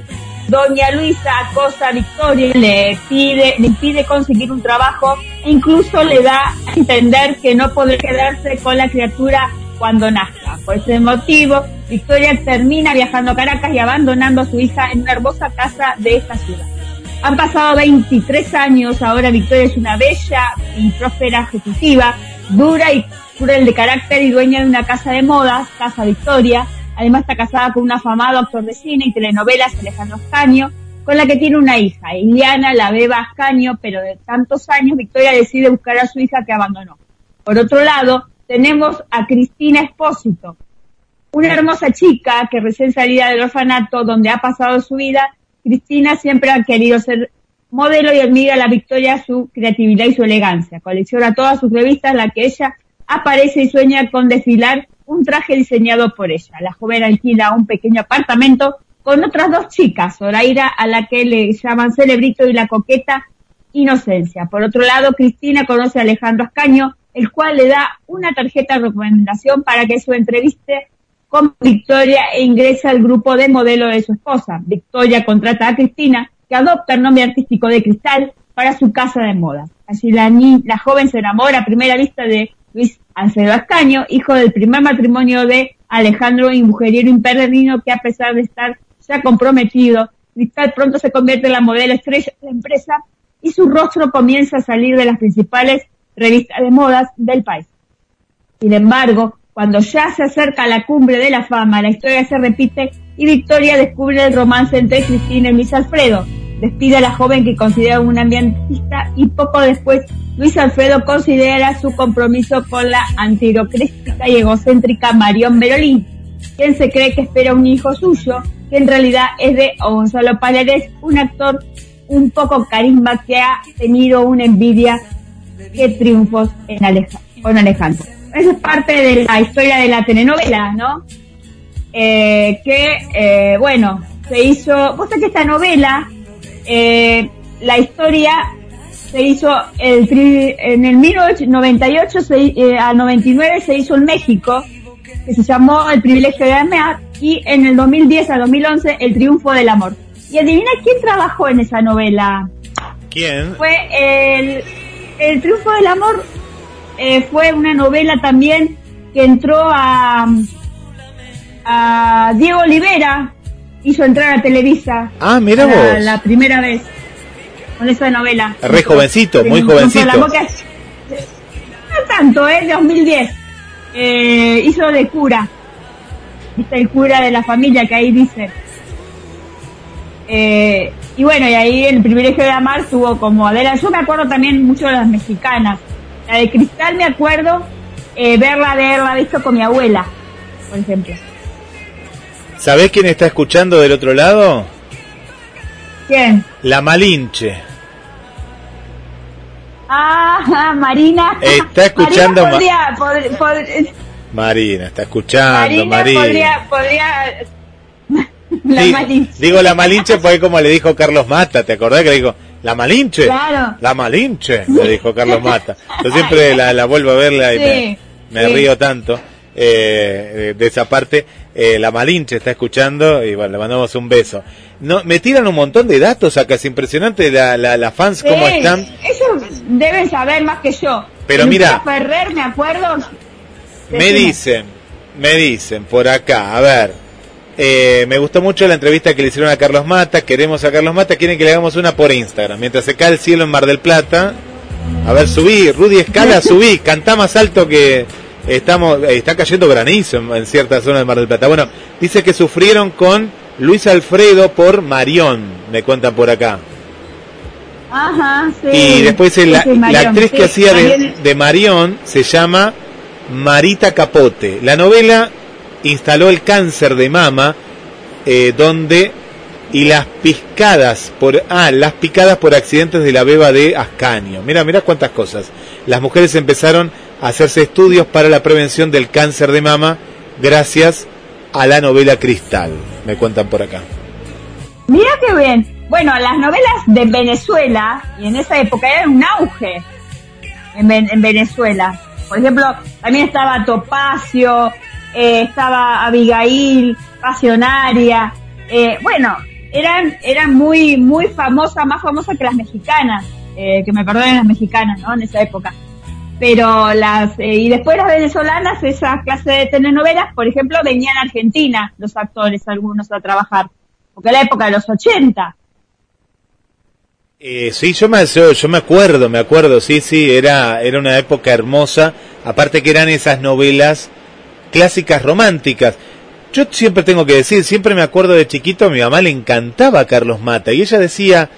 Doña Luisa acosa a Victoria, le pide, le impide conseguir un trabajo incluso le da a entender que no podrá quedarse con la criatura cuando nazca. Por ese motivo, Victoria termina viajando a Caracas y abandonando a su hija en una hermosa casa de esta ciudad. Han pasado 23 años, ahora Victoria es una bella y próspera ejecutiva, dura y cruel de carácter y dueña de una casa de modas, Casa Victoria. Además está casada con un afamado actor de cine y telenovelas, Alejandro Ascaño, con la que tiene una hija, Iliana la beba Ascaño, pero de tantos años Victoria decide buscar a su hija que abandonó. Por otro lado, tenemos a Cristina Espósito, una hermosa chica que recién salida del orfanato donde ha pasado su vida, Cristina siempre ha querido ser modelo y admira a la Victoria su creatividad y su elegancia. Colecciona todas sus revistas en las que ella aparece y sueña con desfilar un traje diseñado por ella. La joven alquila un pequeño apartamento con otras dos chicas, Zoraira, a la que le llaman Celebrito y la coqueta Inocencia. Por otro lado, Cristina conoce a Alejandro Ascaño, el cual le da una tarjeta de recomendación para que su entreviste con Victoria e ingresa al grupo de modelo de su esposa. Victoria contrata a Cristina, que adopta el nombre artístico de Cristal, para su casa de moda. Así la, ni- la joven se enamora a primera vista de Luis Alfredo Ascaño, hijo del primer matrimonio de Alejandro y mujeriero imperdible que a pesar de estar ya comprometido, Cristal pronto se convierte en la modelo estrella de la empresa y su rostro comienza a salir de las principales revistas de modas del país. Sin embargo, cuando ya se acerca a la cumbre de la fama, la historia se repite y Victoria descubre el romance entre Cristina y Luis Alfredo. Despide a la joven que considera un ambientista y poco después Luis Alfredo considera su compromiso con la antirocrística y egocéntrica Marión Berolín, quien se cree que espera un hijo suyo, que en realidad es de Gonzalo Paredes, un actor un poco carisma que ha tenido una envidia que triunfos en con Alejandro. Esa es parte de la historia de la telenovela, ¿no? Eh, que, eh, bueno, se hizo, vos sabés que esta novela, eh, la historia se hizo el, tri- en el 1998 se, eh, a 99 se hizo en México, que se llamó El privilegio de amar, y en el 2010 a 2011 El triunfo del amor. Y adivina quién trabajó en esa novela. ¿Quién? Fue el, el triunfo del amor, eh, fue una novela también que entró a, a Diego Olivera, hizo entrar a Televisa. Ah, mira la, vos. la primera vez con esa novela. Re jovencito, muy jovencito. No tanto, ¿eh? 2010. Eh, hizo de cura. Viste, el cura de la familia que ahí dice. Eh, y bueno, y ahí el privilegio de amar tuvo como Adela. Yo me acuerdo también mucho de las mexicanas. La de Cristal me acuerdo eh, verla, haberla visto con mi abuela, por ejemplo. ¿Sabés quién está escuchando del otro lado? ¿Quién? La Malinche. Ah, Marina. Está escuchando Ma- Marina podría, pod- pod- Marina, está escuchando, Marina Marina. podría, podría. La Sí, Malinche. Digo la Malinche porque como le dijo Carlos Mata, ¿te acordás que le dijo la Malinche? Claro. La Malinche, le dijo Carlos Mata. Yo siempre la, la vuelvo a verla y Sí, me, me sí. río tanto eh, de esa parte. Eh, la Malinche está escuchando y bueno, le mandamos un beso. No, me tiran un montón de datos acá, es impresionante la, la, la fans cómo Sí, están. Ellos deben saber más que yo. Pero Lucía mira. Ferrer, me acuerdo. Me Decime. dicen, me dicen por acá, a ver, eh, me gustó mucho la entrevista que le hicieron a Carlos Mata, queremos a Carlos Mata, quieren que le hagamos una por Instagram, mientras se cae el cielo en Mar del Plata. A ver, subí, Rudy Escala, subí, cantá más alto que estamos, eh, está cayendo granizo en, en ciertas zonas de Mar del Plata. Bueno, dice que sufrieron con Luis Alfredo por Marión, me cuentan por acá. Ajá, sí. Y después la, Sí, la actriz sí, que hacía de, Marión- de Marión se llama Marita Capote. La novela instaló el cáncer de mama, eh, donde y las picadas por ah, las picadas por accidentes de la beba de Ascanio. Mira, mira cuántas cosas. Las mujeres empezaron hacerse estudios para la prevención del cáncer de mama gracias a la novela Cristal. Me cuentan por acá. Mira qué bien. Bueno, las novelas de Venezuela, y en esa época eran un auge en Venezuela. Por ejemplo, también estaba Topacio, eh, estaba Abigail, Pasionaria. eh, bueno, eran, eran muy, muy famosas, más famosas que las mexicanas, eh, que me perdonen las mexicanas, ¿no? En esa época. Pero las, eh, y después las venezolanas, esa clase de telenovelas, por ejemplo, venían a Argentina los actores, algunos a trabajar porque era la época de los 80. Eh, sí, yo me, yo, me acuerdo, me acuerdo, sí, sí, era, era una época hermosa, aparte que eran esas novelas clásicas románticas. Yo siempre tengo que decir, siempre me acuerdo de chiquito, a mi mamá le encantaba a Carlos Mata, y ella decía,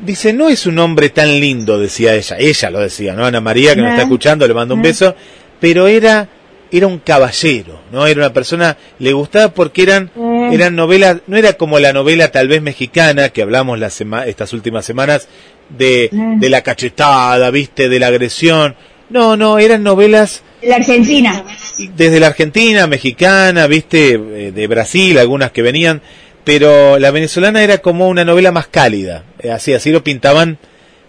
dice, no es un hombre tan lindo, decía ella, ella lo decía, ¿no? Ana María, que nos está escuchando, le mando un beso, pero era, era un caballero, ¿no? Era una persona, le gustaba porque eran, Eh. eran novelas, no era como la novela tal vez mexicana que hablamos las sema- estas últimas semanas de, de la cachetada, viste, de la agresión. No, no, eran novelas La Argentina. desde la Argentina, mexicana, viste, eh, de Brasil, algunas que venían, pero la venezolana era como una novela más cálida, eh, así, así lo pintaban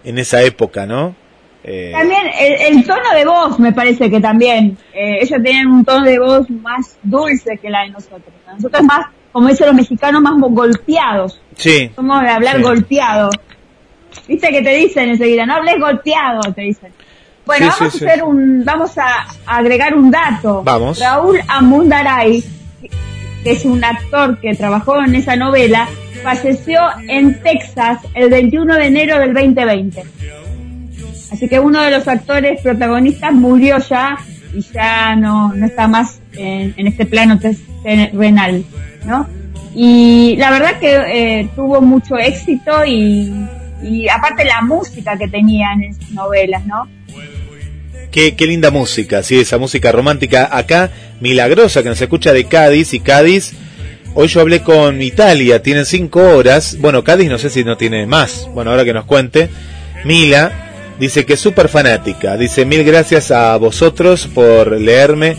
en esa época, ¿no? Eh, También el, el tono de voz me parece que también. Eh, ellos tenían un tono de voz más dulce que la de nosotros. Nosotros más, como dicen los mexicanos, más golpeados. sí, Somos de hablar Sí. golpeado. Viste que te dicen enseguida, no hables golpeado, te dicen. Bueno, Sí, vamos sí. a hacer un, vamos a agregar un dato. Vamos. Raúl Amundaray, que es un actor que trabajó en esa novela, falleció en Texas el 21 de enero del 2020. Así que uno de los actores protagonistas murió ya y ya no, no está más en, en este plano terrenal, ¿no? Y la verdad que eh, tuvo mucho éxito y, y aparte la música que tenían en sus novelas, ¿no? Qué, linda música, sí, esa música romántica. Acá, milagrosa, que nos escucha de Cádiz, y Cádiz, hoy yo hablé con Italia, tienen cinco horas. Bueno, Cádiz no sé si no tiene más. Bueno, ahora que nos cuente. Mila dice que es súper fanática. Dice, mil gracias a vosotros por leerme.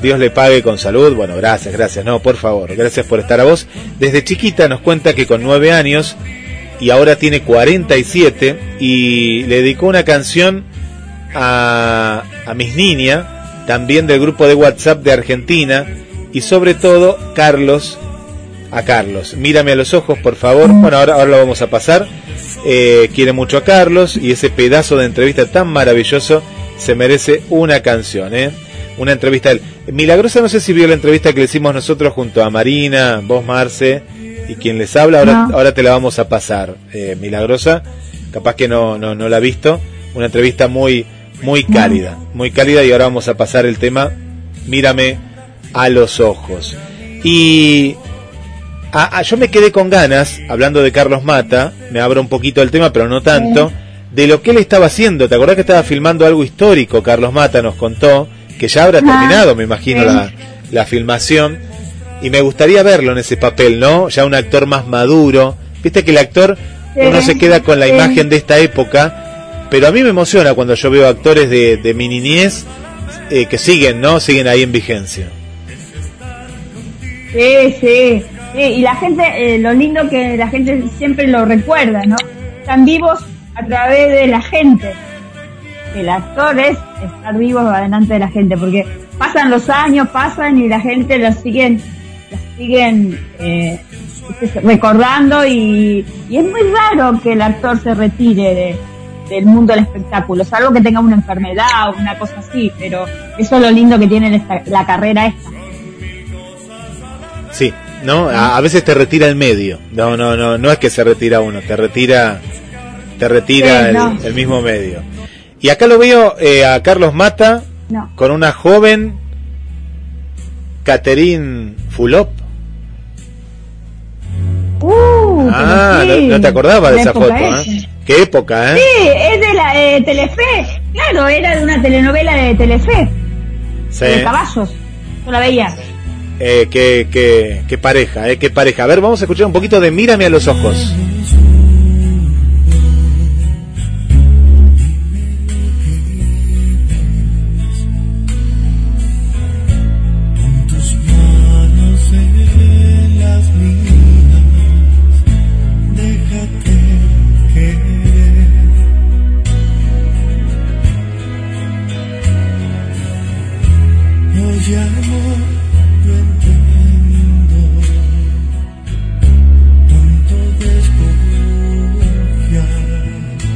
Dios le pague con salud. Bueno, gracias, gracias. No, por favor, gracias por estar a vos. Desde chiquita nos cuenta que con nueve años y ahora tiene 47 y le dedicó una canción a, a mis niñas, también del grupo de WhatsApp de Argentina y sobre todo Carlos, a Carlos. Mírame a los ojos, por favor. Bueno, ahora, ahora lo vamos a pasar. Eh, quiere mucho a Carlos y ese pedazo de entrevista tan maravilloso se merece una canción, ¿eh? Una entrevista. Milagrosa, no sé si vio la entrevista que le hicimos nosotros junto a Marina, vos Marce y quien les habla. Ahora, No. ahora te la vamos a pasar, eh, Milagrosa. Capaz que no, no, no la ha visto. Una entrevista muy, muy cálida, muy cálida y ahora vamos a pasar el tema Mírame a los ojos. Y ah, ah, yo me quedé con ganas, hablando de Carlos Mata, me abro un poquito el tema, pero no tanto, de lo que él estaba haciendo. ¿Te acordás que estaba filmando algo histórico? Carlos Mata nos contó, que ya habrá Ah, terminado, me imagino, la, la filmación. Y me gustaría verlo en ese papel, ¿no? Ya un actor más maduro. Viste que el actor, uno se queda con la imagen de esta época, pero a mí me emociona cuando yo veo actores de, de mi niñez eh, que siguen, ¿no? Siguen ahí en vigencia. Sí, sí, sí, y la gente, eh, lo lindo que la gente siempre lo recuerda, ¿no? Están vivos a través de la gente. El actor es estar vivo adelante de la gente, porque pasan los años, pasan y la gente lo siguen, lo siguen eh, recordando y es muy raro que el actor se retire de, del mundo del espectáculo, salvo que tenga una enfermedad o una cosa así, pero eso es lo lindo que tiene esta- la carrera esta. Sí, ¿no? A, a veces te retira el medio. No, no, no, no es que se retira uno, te retira, te retira Sí, el, no. el mismo medio. Y acá lo veo eh, a Carlos Mata No. con una joven Catherine Fulop. Uh, Ah, sí, no, no te acordabas de esa foto. ¿eh? Qué época, ¿eh? Sí, es de la eh, Telefe. Claro, era de una telenovela de Telefe, Sí. de caballos. Yo la veía. Eh, qué, qué, qué pareja, eh, qué pareja. A ver, vamos a escuchar un poquito de Mírame a los ojos.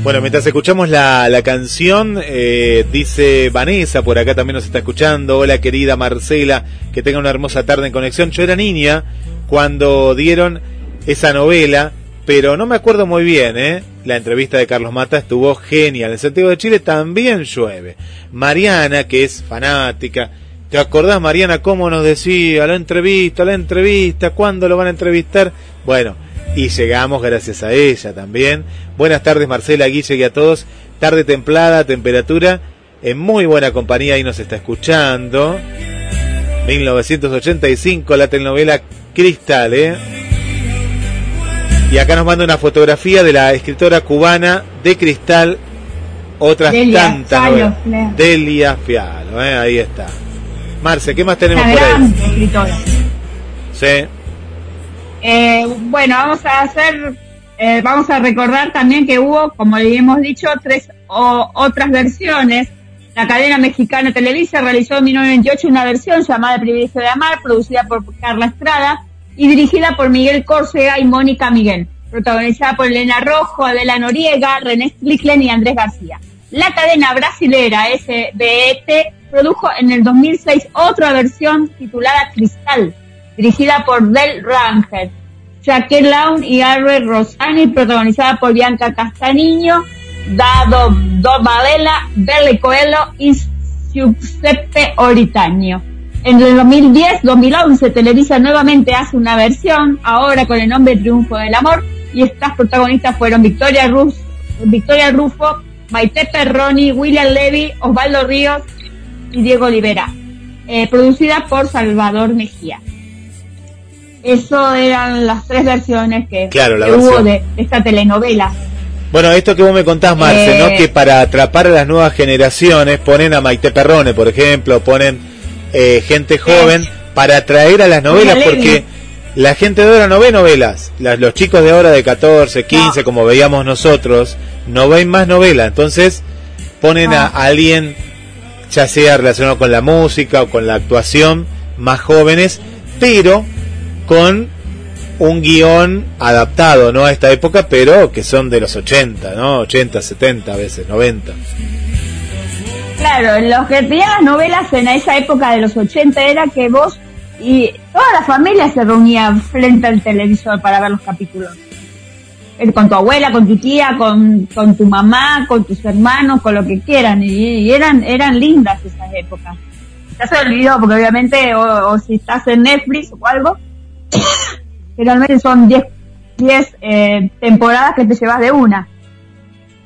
Bueno, mientras escuchamos la, la canción, eh, dice Vanessa, por acá también nos está escuchando. Hola querida Marcela, que tenga una hermosa tarde en conexión. Yo era niña cuando dieron esa novela, pero no me acuerdo muy bien, ¿eh? La entrevista de Carlos Mata estuvo genial. En Santiago de Chile también llueve. Mariana, que es fanática. ¿Te acordás, Mariana, cómo nos decía la entrevista, la entrevista, cuándo lo van a entrevistar? Bueno, y llegamos gracias a ella también. Buenas tardes, Marcela, Guille y a todos. Tarde templada, temperatura, en muy buena compañía y nos está escuchando. 1985, la telenovela Cristal, ¿eh? Y acá nos manda una fotografía de la escritora cubana de Cristal, otras Delia tantas Fialo, novelas. Delia Fialo, ¿eh? ahí está. Marce, ¿qué más tenemos Una por gran ahí? escritora. Sí. Eh, bueno, vamos a hacer, eh, vamos a recordar también que hubo, como hemos dicho, tres o- otras versiones. La cadena mexicana Televisa realizó en 1998 una versión llamada El privilegio de amar, producida por Carla Estrada y dirigida por Miguel Córcega y Mónica Miguel, protagonizada por Elena Rojo, Adela Noriega, René Strickland y Andrés García. La cadena brasilera SBET produjo en el 2006 otra versión titulada Cristal, dirigida por Del Ranger, Jacqueline Laun y Arre Rosani, protagonizada por Bianca Castaño, Dado Dovalela, Belle Coelho y Giuseppe Oritaño. En el 2010-2011 Televisa nuevamente hace una versión, ahora con el nombre Triunfo del Amor, y estas protagonistas fueron Victoria, Rus, Victoria Rufo, Maite Perroni, William Levy, Osvaldo Ríos y Diego Olivera, eh, producida por Salvador Mejía. Eso eran las tres versiones que, Claro, hubo de, de esta telenovela. Bueno, esto que vos me contás, Marce, Eh. ¿no? Que para atrapar a las nuevas generaciones ponen a Maite Perrone, por ejemplo, ponen eh, gente joven para atraer a las novelas, porque la gente de ahora no ve novelas. Las- los chicos de ahora de 14, 15, como veíamos nosotros, no ven más novelas. Entonces ponen a alguien, ya sea relacionado con la música o con la actuación, más jóvenes, pero con un guion adaptado no a esta época, pero que son de los 80, ¿no? 80, 70 a veces, 90. Claro, los que tenían las novelas en esa época de los 80 era que vos y toda la familia se reunía frente al televisor para ver los capítulos. Eh, Con tu abuela, con tu tía, con, con tu mamá, con tus hermanos, con lo que quieran. Y, eran, eran lindas esas épocas. Ya se olvidó, porque obviamente, o si estás en Netflix o algo, generalmente son 10 10 eh, temporadas que te llevas de una.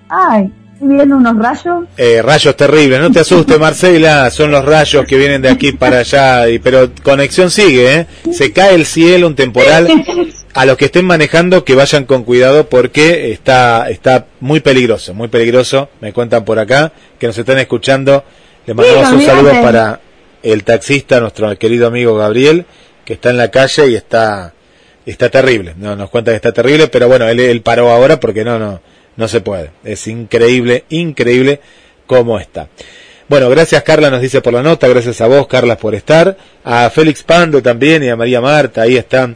Ay, estoy viendo unos rayos. Eh, rayos terribles, no te asustes Marcela, son los rayos que vienen de aquí para allá, y, pero conexión sigue, ¿eh? Se cae el cielo, un temporal. A los que estén manejando que vayan con cuidado porque está está muy peligroso, muy peligroso. Me cuentan por acá que nos están escuchando. Le mandamos un saludo para el taxista, nuestro querido amigo Gabriel, que está en la calle y está está terrible. No nos cuenta que está terrible, pero bueno, él, él paró ahora porque no no no se puede. Es increíble, increíble cómo está. Bueno, gracias Carla, nos dice por la nota, gracias a vos Carla por estar, a Félix Pando también y a María Marta, ahí están,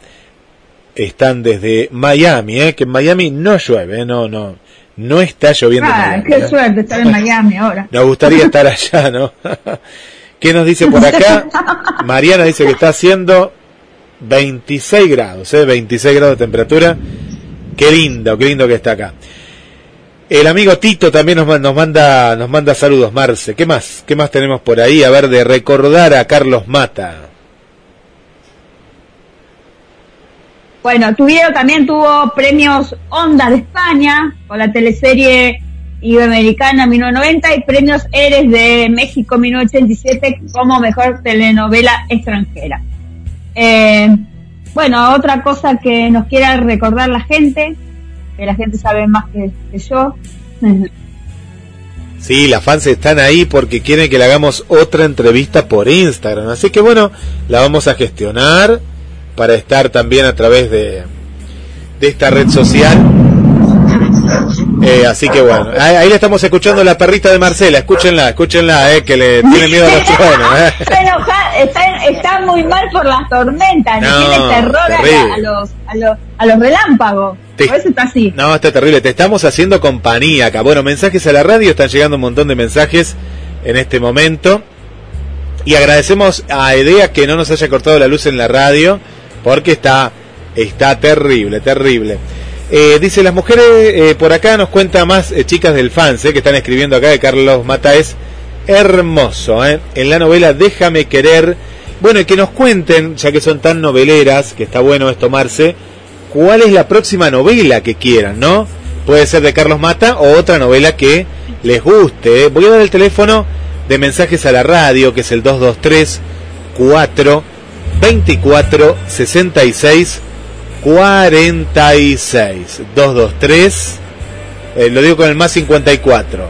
están desde Miami, ¿eh? que en Miami no llueve, ¿eh? no, no, No está lloviendo. en Ah, Miami, qué ¿eh? suerte estar en Miami ahora. Nos gustaría estar allá, ¿no? ¿Qué nos dice por acá? Mariana dice que está haciendo 26 grados, ¿eh? 26 grados de temperatura. Qué lindo, qué lindo que está acá. El amigo Tito también nos, nos manda nos manda saludos, Marce. ¿Qué más? ¿Qué más tenemos por ahí? A ver, de recordar a Carlos Mata. Bueno, tuvieron, también tuvo premios Onda de España con la teleserie Iberoamericana 1990 y premios Eres de México 1987 como mejor telenovela extranjera. Eh, bueno, otra cosa que nos quiera recordar la gente, que la gente sabe más que, que yo. Sí, las fans están ahí porque quieren que le hagamos otra entrevista por Instagram. Así que bueno, la vamos a gestionar para estar también a través de, de esta red social. Eh, así que bueno, ahí, ahí le estamos escuchando la perrita de Marcela. Escúchenla, escúchenla, eh, que le tiene miedo a los truenos. eh. está enojada, está, está muy mal por las tormentas, le No, tiene terror a, a los, a, los, a los relámpagos. Por eso está así. No, está terrible. Te estamos haciendo compañía acá. Bueno, mensajes a la radio. Están llegando un montón de mensajes en este momento. Y agradecemos a Edea que no nos haya cortado la luz en la radio. Porque está, está terrible, terrible. Eh, dice, las mujeres eh, por acá nos cuenta más eh, chicas del fans eh, que están escribiendo acá de Carlos Mata. Es hermoso. eh. En la novela Déjame querer. Bueno, y que nos cuenten, ya que son tan noveleras, que está bueno es tomarse, cuál es la próxima novela que quieran, ¿no? Puede ser de Carlos Mata o otra novela que les guste. ¿eh? Voy a dar el teléfono de mensajes a la radio, que es el 223 4 24 66 46 223 eh, lo digo con el más 54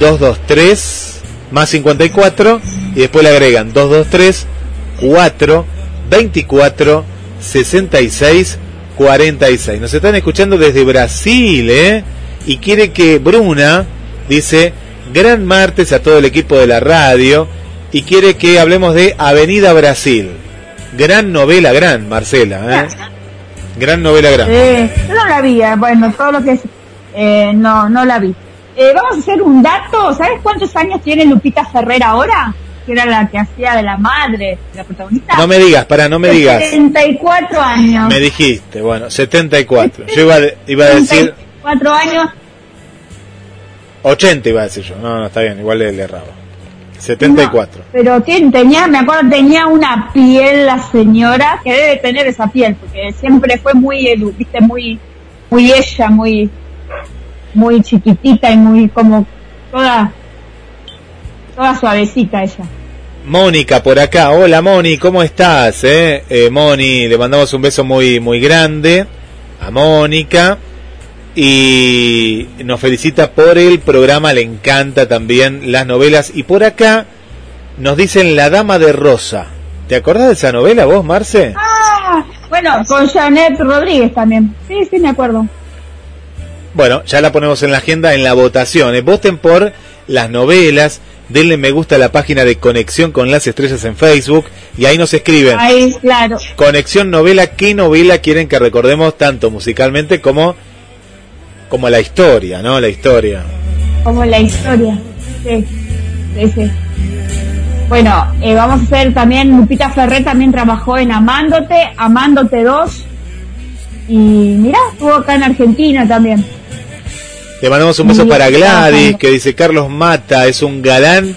223 más 54 y después le agregan 223 4 24 66 46 nos están escuchando desde Brasil ¿eh? y quiere que Bruna dice gran martes a todo el equipo de la radio y quiere que hablemos de Avenida Brasil gran novela gran Marcela ¿eh? gran novela gran Eh, no la vi, eh, bueno, todo lo que es, eh, no, no la vi. Eh, vamos a hacer un dato, ¿sabes cuántos años tiene Lupita Ferrer ahora? Que era la que hacía de la madre, la protagonista. no me digas para no me digas 74 años. Me dijiste, bueno, 74. Yo iba, iba a decir 74 años. 80, iba a decir yo. No, no, está bien, igual le, le erraba. 74. No, pero tiene- tenía, me acuerdo, tenía una piel la señora, que debe tener esa piel, porque siempre fue muy, edu- viste, muy, muy ella, muy, muy chiquitita y muy como toda, toda suavecita ella. Mónica por acá. Hola Moni, ¿cómo estás? Eh? Eh, Moni, le mandamos un beso muy, muy grande a Mónica. Y nos felicita por el programa, le encanta también las novelas. Y por acá nos dicen La Dama de Rosa. ¿Te acordás de esa novela vos, Marce? Ah, bueno, con Janet Rodríguez también. Sí, sí, me acuerdo. Bueno, ya la ponemos en la agenda en la votación. Eh, Voten por las novelas. Denle me gusta a la página de Conexión con las Estrellas en Facebook. Y ahí nos escriben. Ahí, claro. Conexión novela. ¿Qué novela quieren que recordemos tanto musicalmente como, como la historia, ¿no? La historia. Como la historia. Sí, sí, sí. Bueno, eh, vamos a hacer también, Lupita Ferrer también trabajó en Amándote, Amándote 2. Y mirá, estuvo acá en Argentina también. Le mandamos un beso para Gladys, que dice Carlos Mata es un galán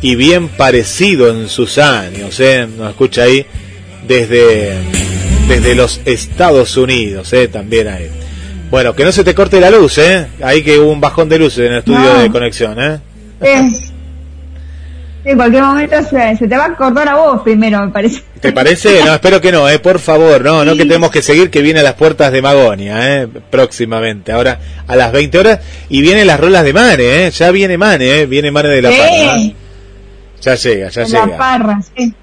y bien parecido en sus años, ¿eh? Nos escucha ahí desde, desde los Estados Unidos, ¿eh? También ahí. Bueno, que no se te corte la luz, ¿eh? Ahí que hubo un bajón de luz en el estudio No. de conexión, ¿eh? Sí. En cualquier momento se, se te va a acordar a vos primero, me parece. ¿Te parece? No, espero que no, ¿eh? Por favor, no, no que tenemos que seguir, que viene a las puertas de Magonia, ¿eh? Próximamente, ahora a las 20 horas. Y vienen las rolas de Mane, ¿eh? Ya viene Mane, ¿eh? Viene Mane de la Sí. Parra. ¿eh? Ya llega, ya la llega. parra, sí.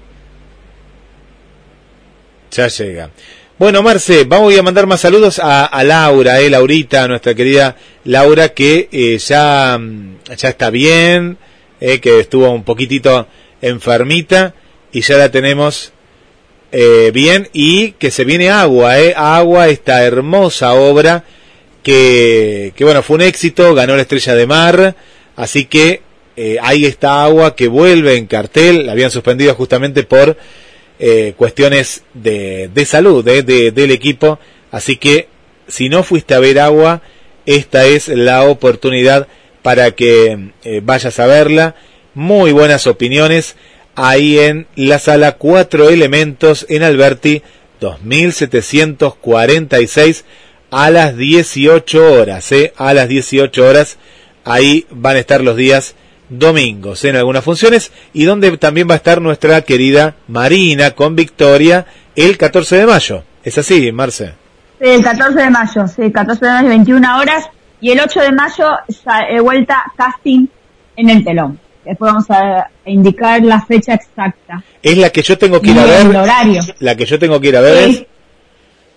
Ya llega. Bueno, Marce, vamos a mandar más saludos a, a Laura, eh, Laurita, nuestra querida Laura, que eh, ya, mm, ya está bien, eh, que estuvo un poquitito enfermita y ya la tenemos eh, bien y que se viene agua, eh, agua, esta hermosa obra que, que bueno, fue un éxito, ganó la estrella de mar, así que eh, ahí está agua que vuelve en cartel, la habían suspendido justamente por eh, cuestiones de, de salud de, de- del equipo, así que si no fuiste a ver agua, esta es la oportunidad para que eh, vayas a verla. Muy buenas opiniones ahí en la sala Cuatro Elementos en Alberti 2746 a las 18 horas, ¿eh? a las 18 horas. Ahí van a estar los días domingos en algunas funciones y donde también va a estar nuestra querida Marina con Victoria el 14 de mayo. ¿Es así, Marce? El 14 de mayo, sí, 14 de mayo, 21 horas. Y el 8 de mayo, vuelta casting en el telón. Después vamos a indicar la fecha exacta. Es la que yo tengo que Y ir a el ver. horario. La que yo tengo que ir a ver es Sí,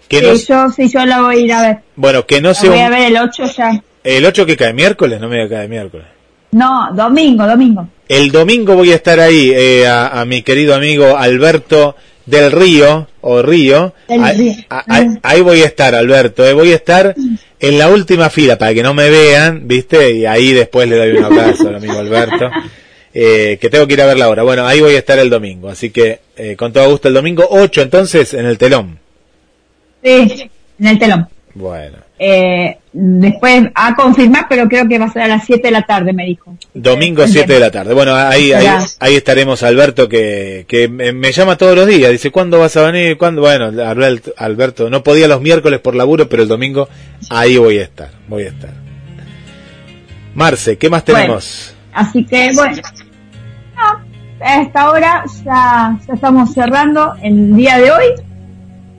que sí, no, yo, sí, yo la voy a ir a ver. bueno, que no La sea voy a ver el 8 ya. el 8 que cae miércoles, no me cae miércoles. No, domingo, domingo. El domingo voy a estar ahí eh, a, a mi querido amigo Alberto del Río o Río. Del Río. a- ahí voy a estar, Alberto. eh, voy a estar en la última fila para que no me vean, ¿viste? Y ahí después le doy un abrazo al amigo Alberto. eh, que tengo que ir a verla ahora. Bueno, ahí voy a estar el domingo. Así que eh, con todo gusto el domingo 8 entonces en el telón. Sí, en el telón. Bueno. Eh, después a confirmar, pero creo que va a ser a las 7 de la tarde, me dijo. Domingo 7 de la tarde. Bueno, ahí, ahí, ahí estaremos Alberto que, que me, llama todos los días. Dice, ¿cuándo vas a venir? ¿Cuándo? Bueno, Albert- Alberto, no podía los miércoles por laburo, pero el domingo ahí voy a estar. Voy a estar. Marce, ¿qué más Bueno. tenemos? Así que, bueno, no, a esta hora ya, ya estamos cerrando el día de hoy.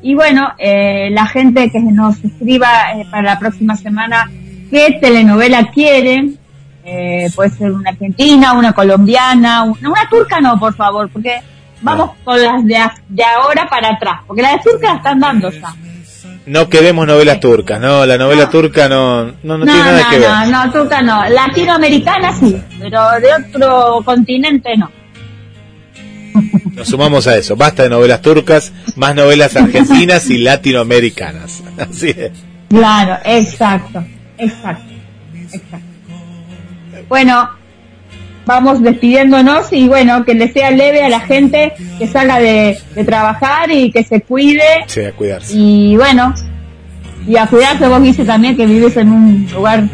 Y bueno, eh, la gente que nos escriba eh, para la próxima semana qué telenovela quieren, eh, puede ser una argentina, una colombiana, una, una turca no, por favor, porque vamos con las de, ahora para atrás, porque las de turca la están dando ya. No queremos novelas turcas, ¿no? La novela turca no, no, no, No, tiene nada no, que ver. no, no, turca no. Latinoamericana sí, pero de otro continente no. Nos sumamos a eso. Basta de novelas turcas, más novelas argentinas y latinoamericanas. Así es. Claro, exacto, exacto, exacto. Bueno, vamos despidiéndonos y bueno, que le sea leve a la gente, que salga de, de trabajar y que se cuide Sí, a cuidarse. y bueno, y a cuidarse vos dices también que vives en un lugar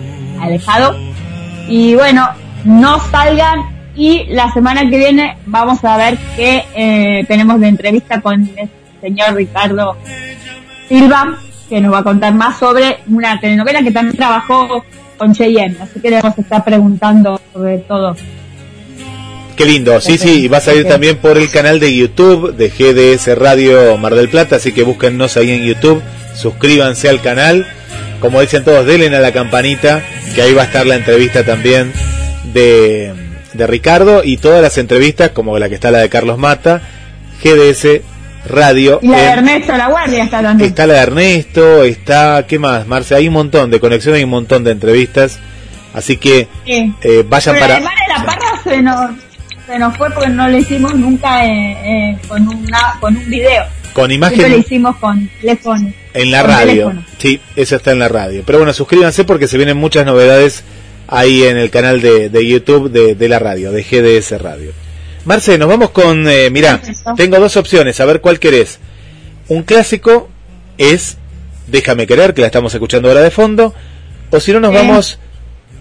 alejado y bueno, no salgan y la semana que viene vamos a ver qué eh, tenemos de entrevista con el señor Ricardo Silva que nos va a contar más sobre una telenovela que también trabajó con Cheyenne, así que le vamos a estar preguntando sobre todo. Qué lindo, sí, sí, y va a salir también por el canal de YouTube de GDS Radio Mar del Plata, así que búsquennos ahí en YouTube, suscríbanse al canal, como dicen todos, denle a la campanita, que ahí va a estar la entrevista también de, de Ricardo y todas las entrevistas, como la que está la de Carlos Mata, GDS Radio. Y la de en- Ernesto La Guardia está también. Está la de Ernesto, está, ¿qué más? Marce, hay un montón de conexiones, hay un montón de entrevistas, así que Sí. eh, vayan Pero para... de la parra se nos, se nos fue porque no lo hicimos nunca eh, eh, con, una, con un video. Con Siempre lo imagen hicimos con teléfono. en la radio. teléfono. Sí, eso está en la radio. Pero bueno, suscríbanse porque se vienen muchas novedades ahí en el canal de, de YouTube de, de la radio, de GDS Radio. Marce, nos vamos con, eh, mirá, tengo dos opciones, a ver cuál querés. Un clásico es Déjame querer, que la estamos escuchando ahora de fondo, o si no nos vamos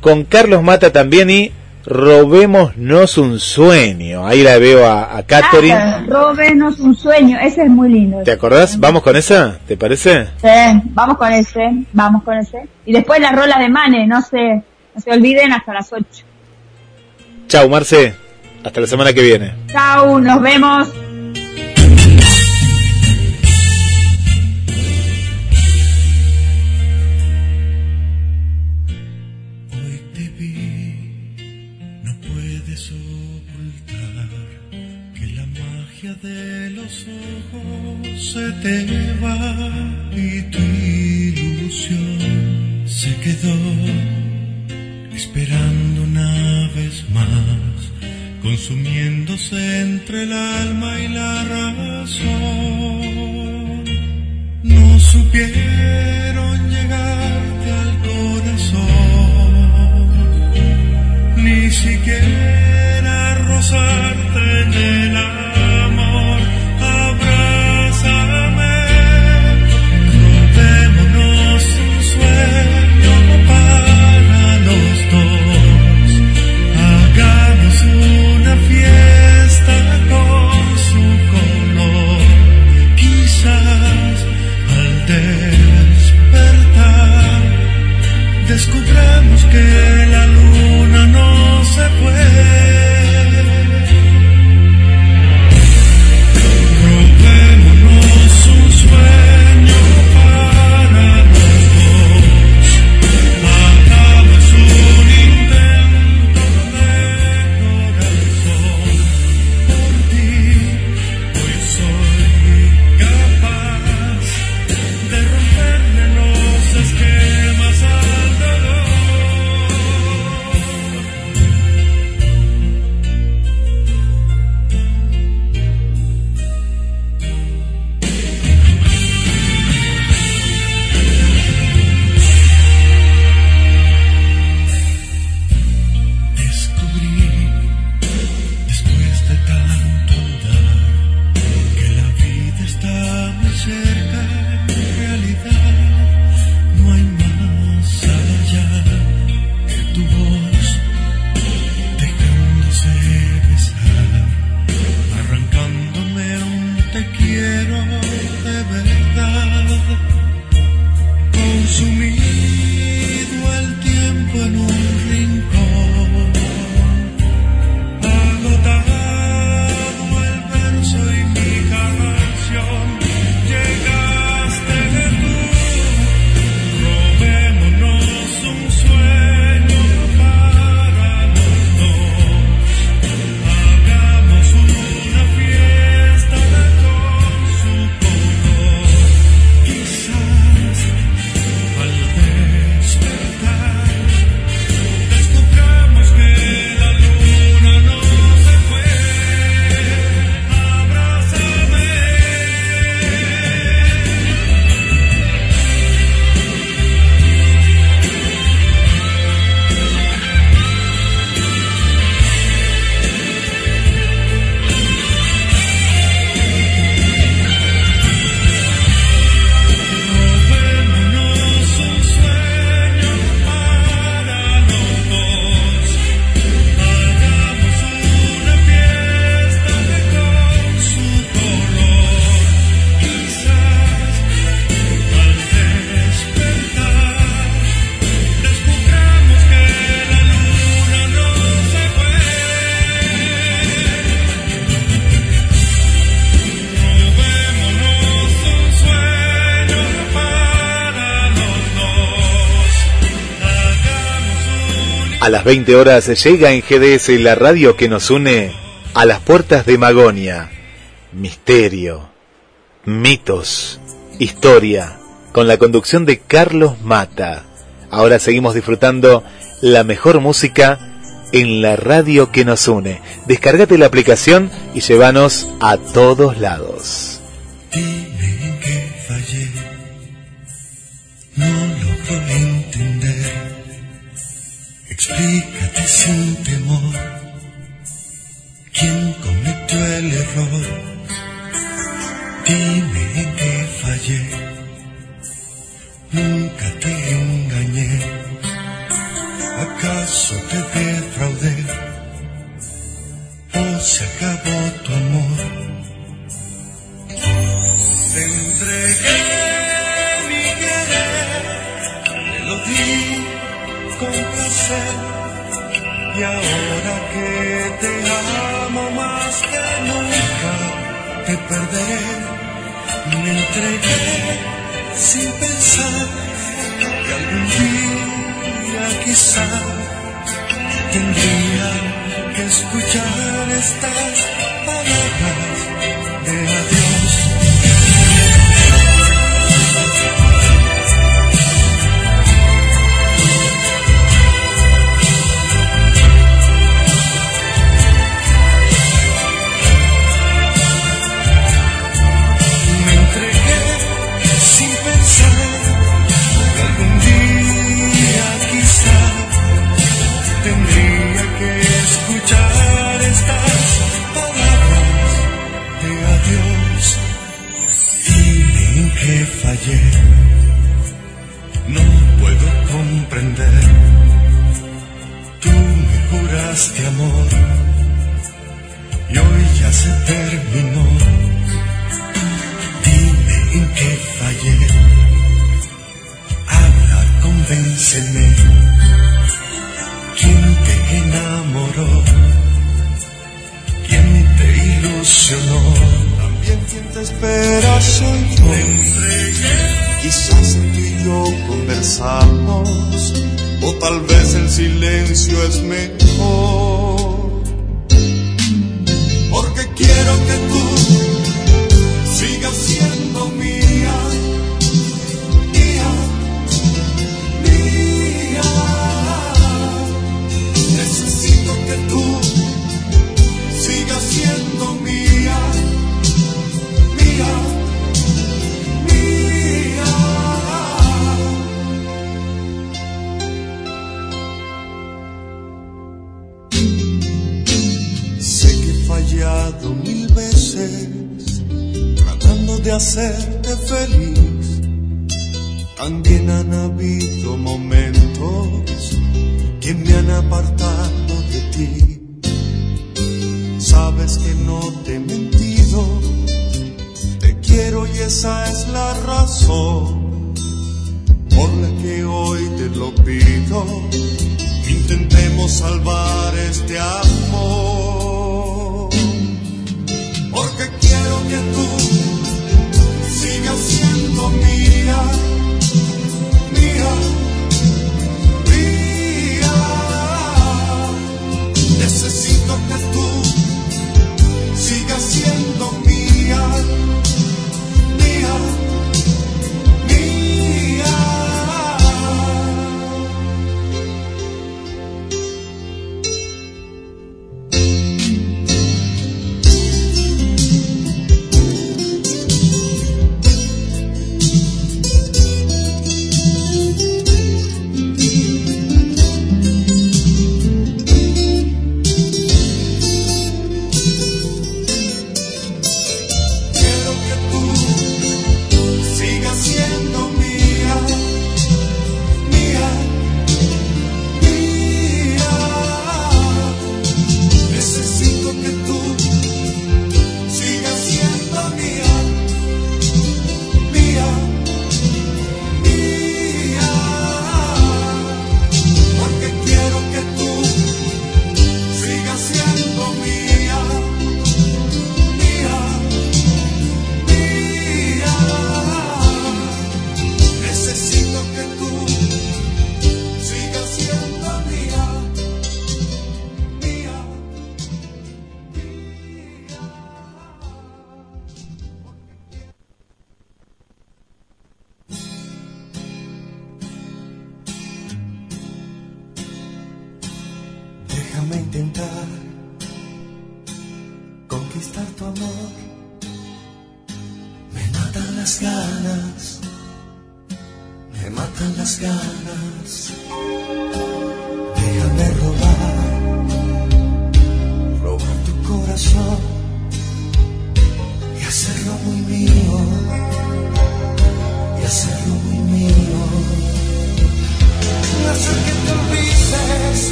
con Carlos Mata también y Robémonos un sueño. Ahí la veo a, a Catherine. Ah, Róbenos un sueño, ese es muy lindo. ¿Te acordás? ¿Vamos con esa? ¿Te parece? Sí, vamos con ese, vamos con ese. Y después la rola de Mane, no se, no se olviden hasta las 8. Chau, Marce. Hasta la semana que viene. Chau, nos vemos. Hoy te vi, no puedes ocultar que la magia de los ojos se te va y tu ilusión se quedó más, consumiéndose entre el alma y la razón. No supieron llegarte al corazón, ni siquiera rozarte en el alma. A las 20 horas llega en GDS la radio que nos une a las puertas de Magonia. Misterio, mitos, historia, con la conducción de Carlos Mata. Ahora seguimos disfrutando la mejor música en la radio que nos une. Descárgate la aplicación y llévanos a todos lados. Explícate sin temor, quién cometió el error. Dime en qué fallé, nunca te engañé. ¿Acaso te defraudé? ¿O se acabó tu amor? Te entregué mi querer, con Y ahora que te amo más que nunca, te perderé. Me entregué sin pensar que algún día quizá tendría que escuchar estas palabras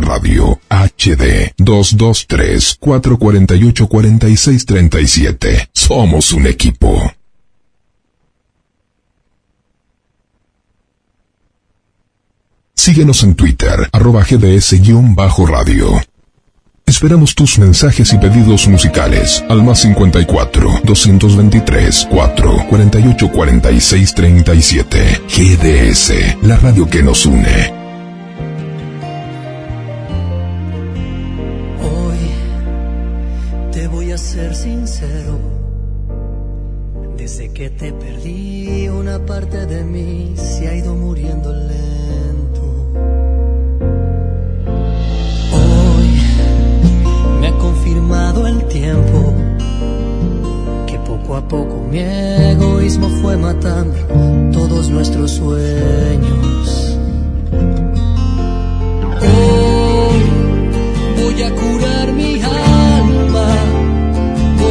Radio HD 223-448-4637. Somos un equipo. Síguenos en Twitter, arroba GDS-radio. Esperamos tus mensajes y pedidos musicales al más 54 223 4 48 46 37. GDS, la radio que nos une. ser sincero, desde que te perdí una parte de mí se ha ido muriendo lento. Hoy me ha confirmado el tiempo que poco a poco mi egoísmo fue matando todos nuestros sueños.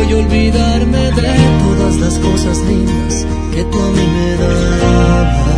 y olvidarme de todas las cosas lindas que tú a mí me dabas.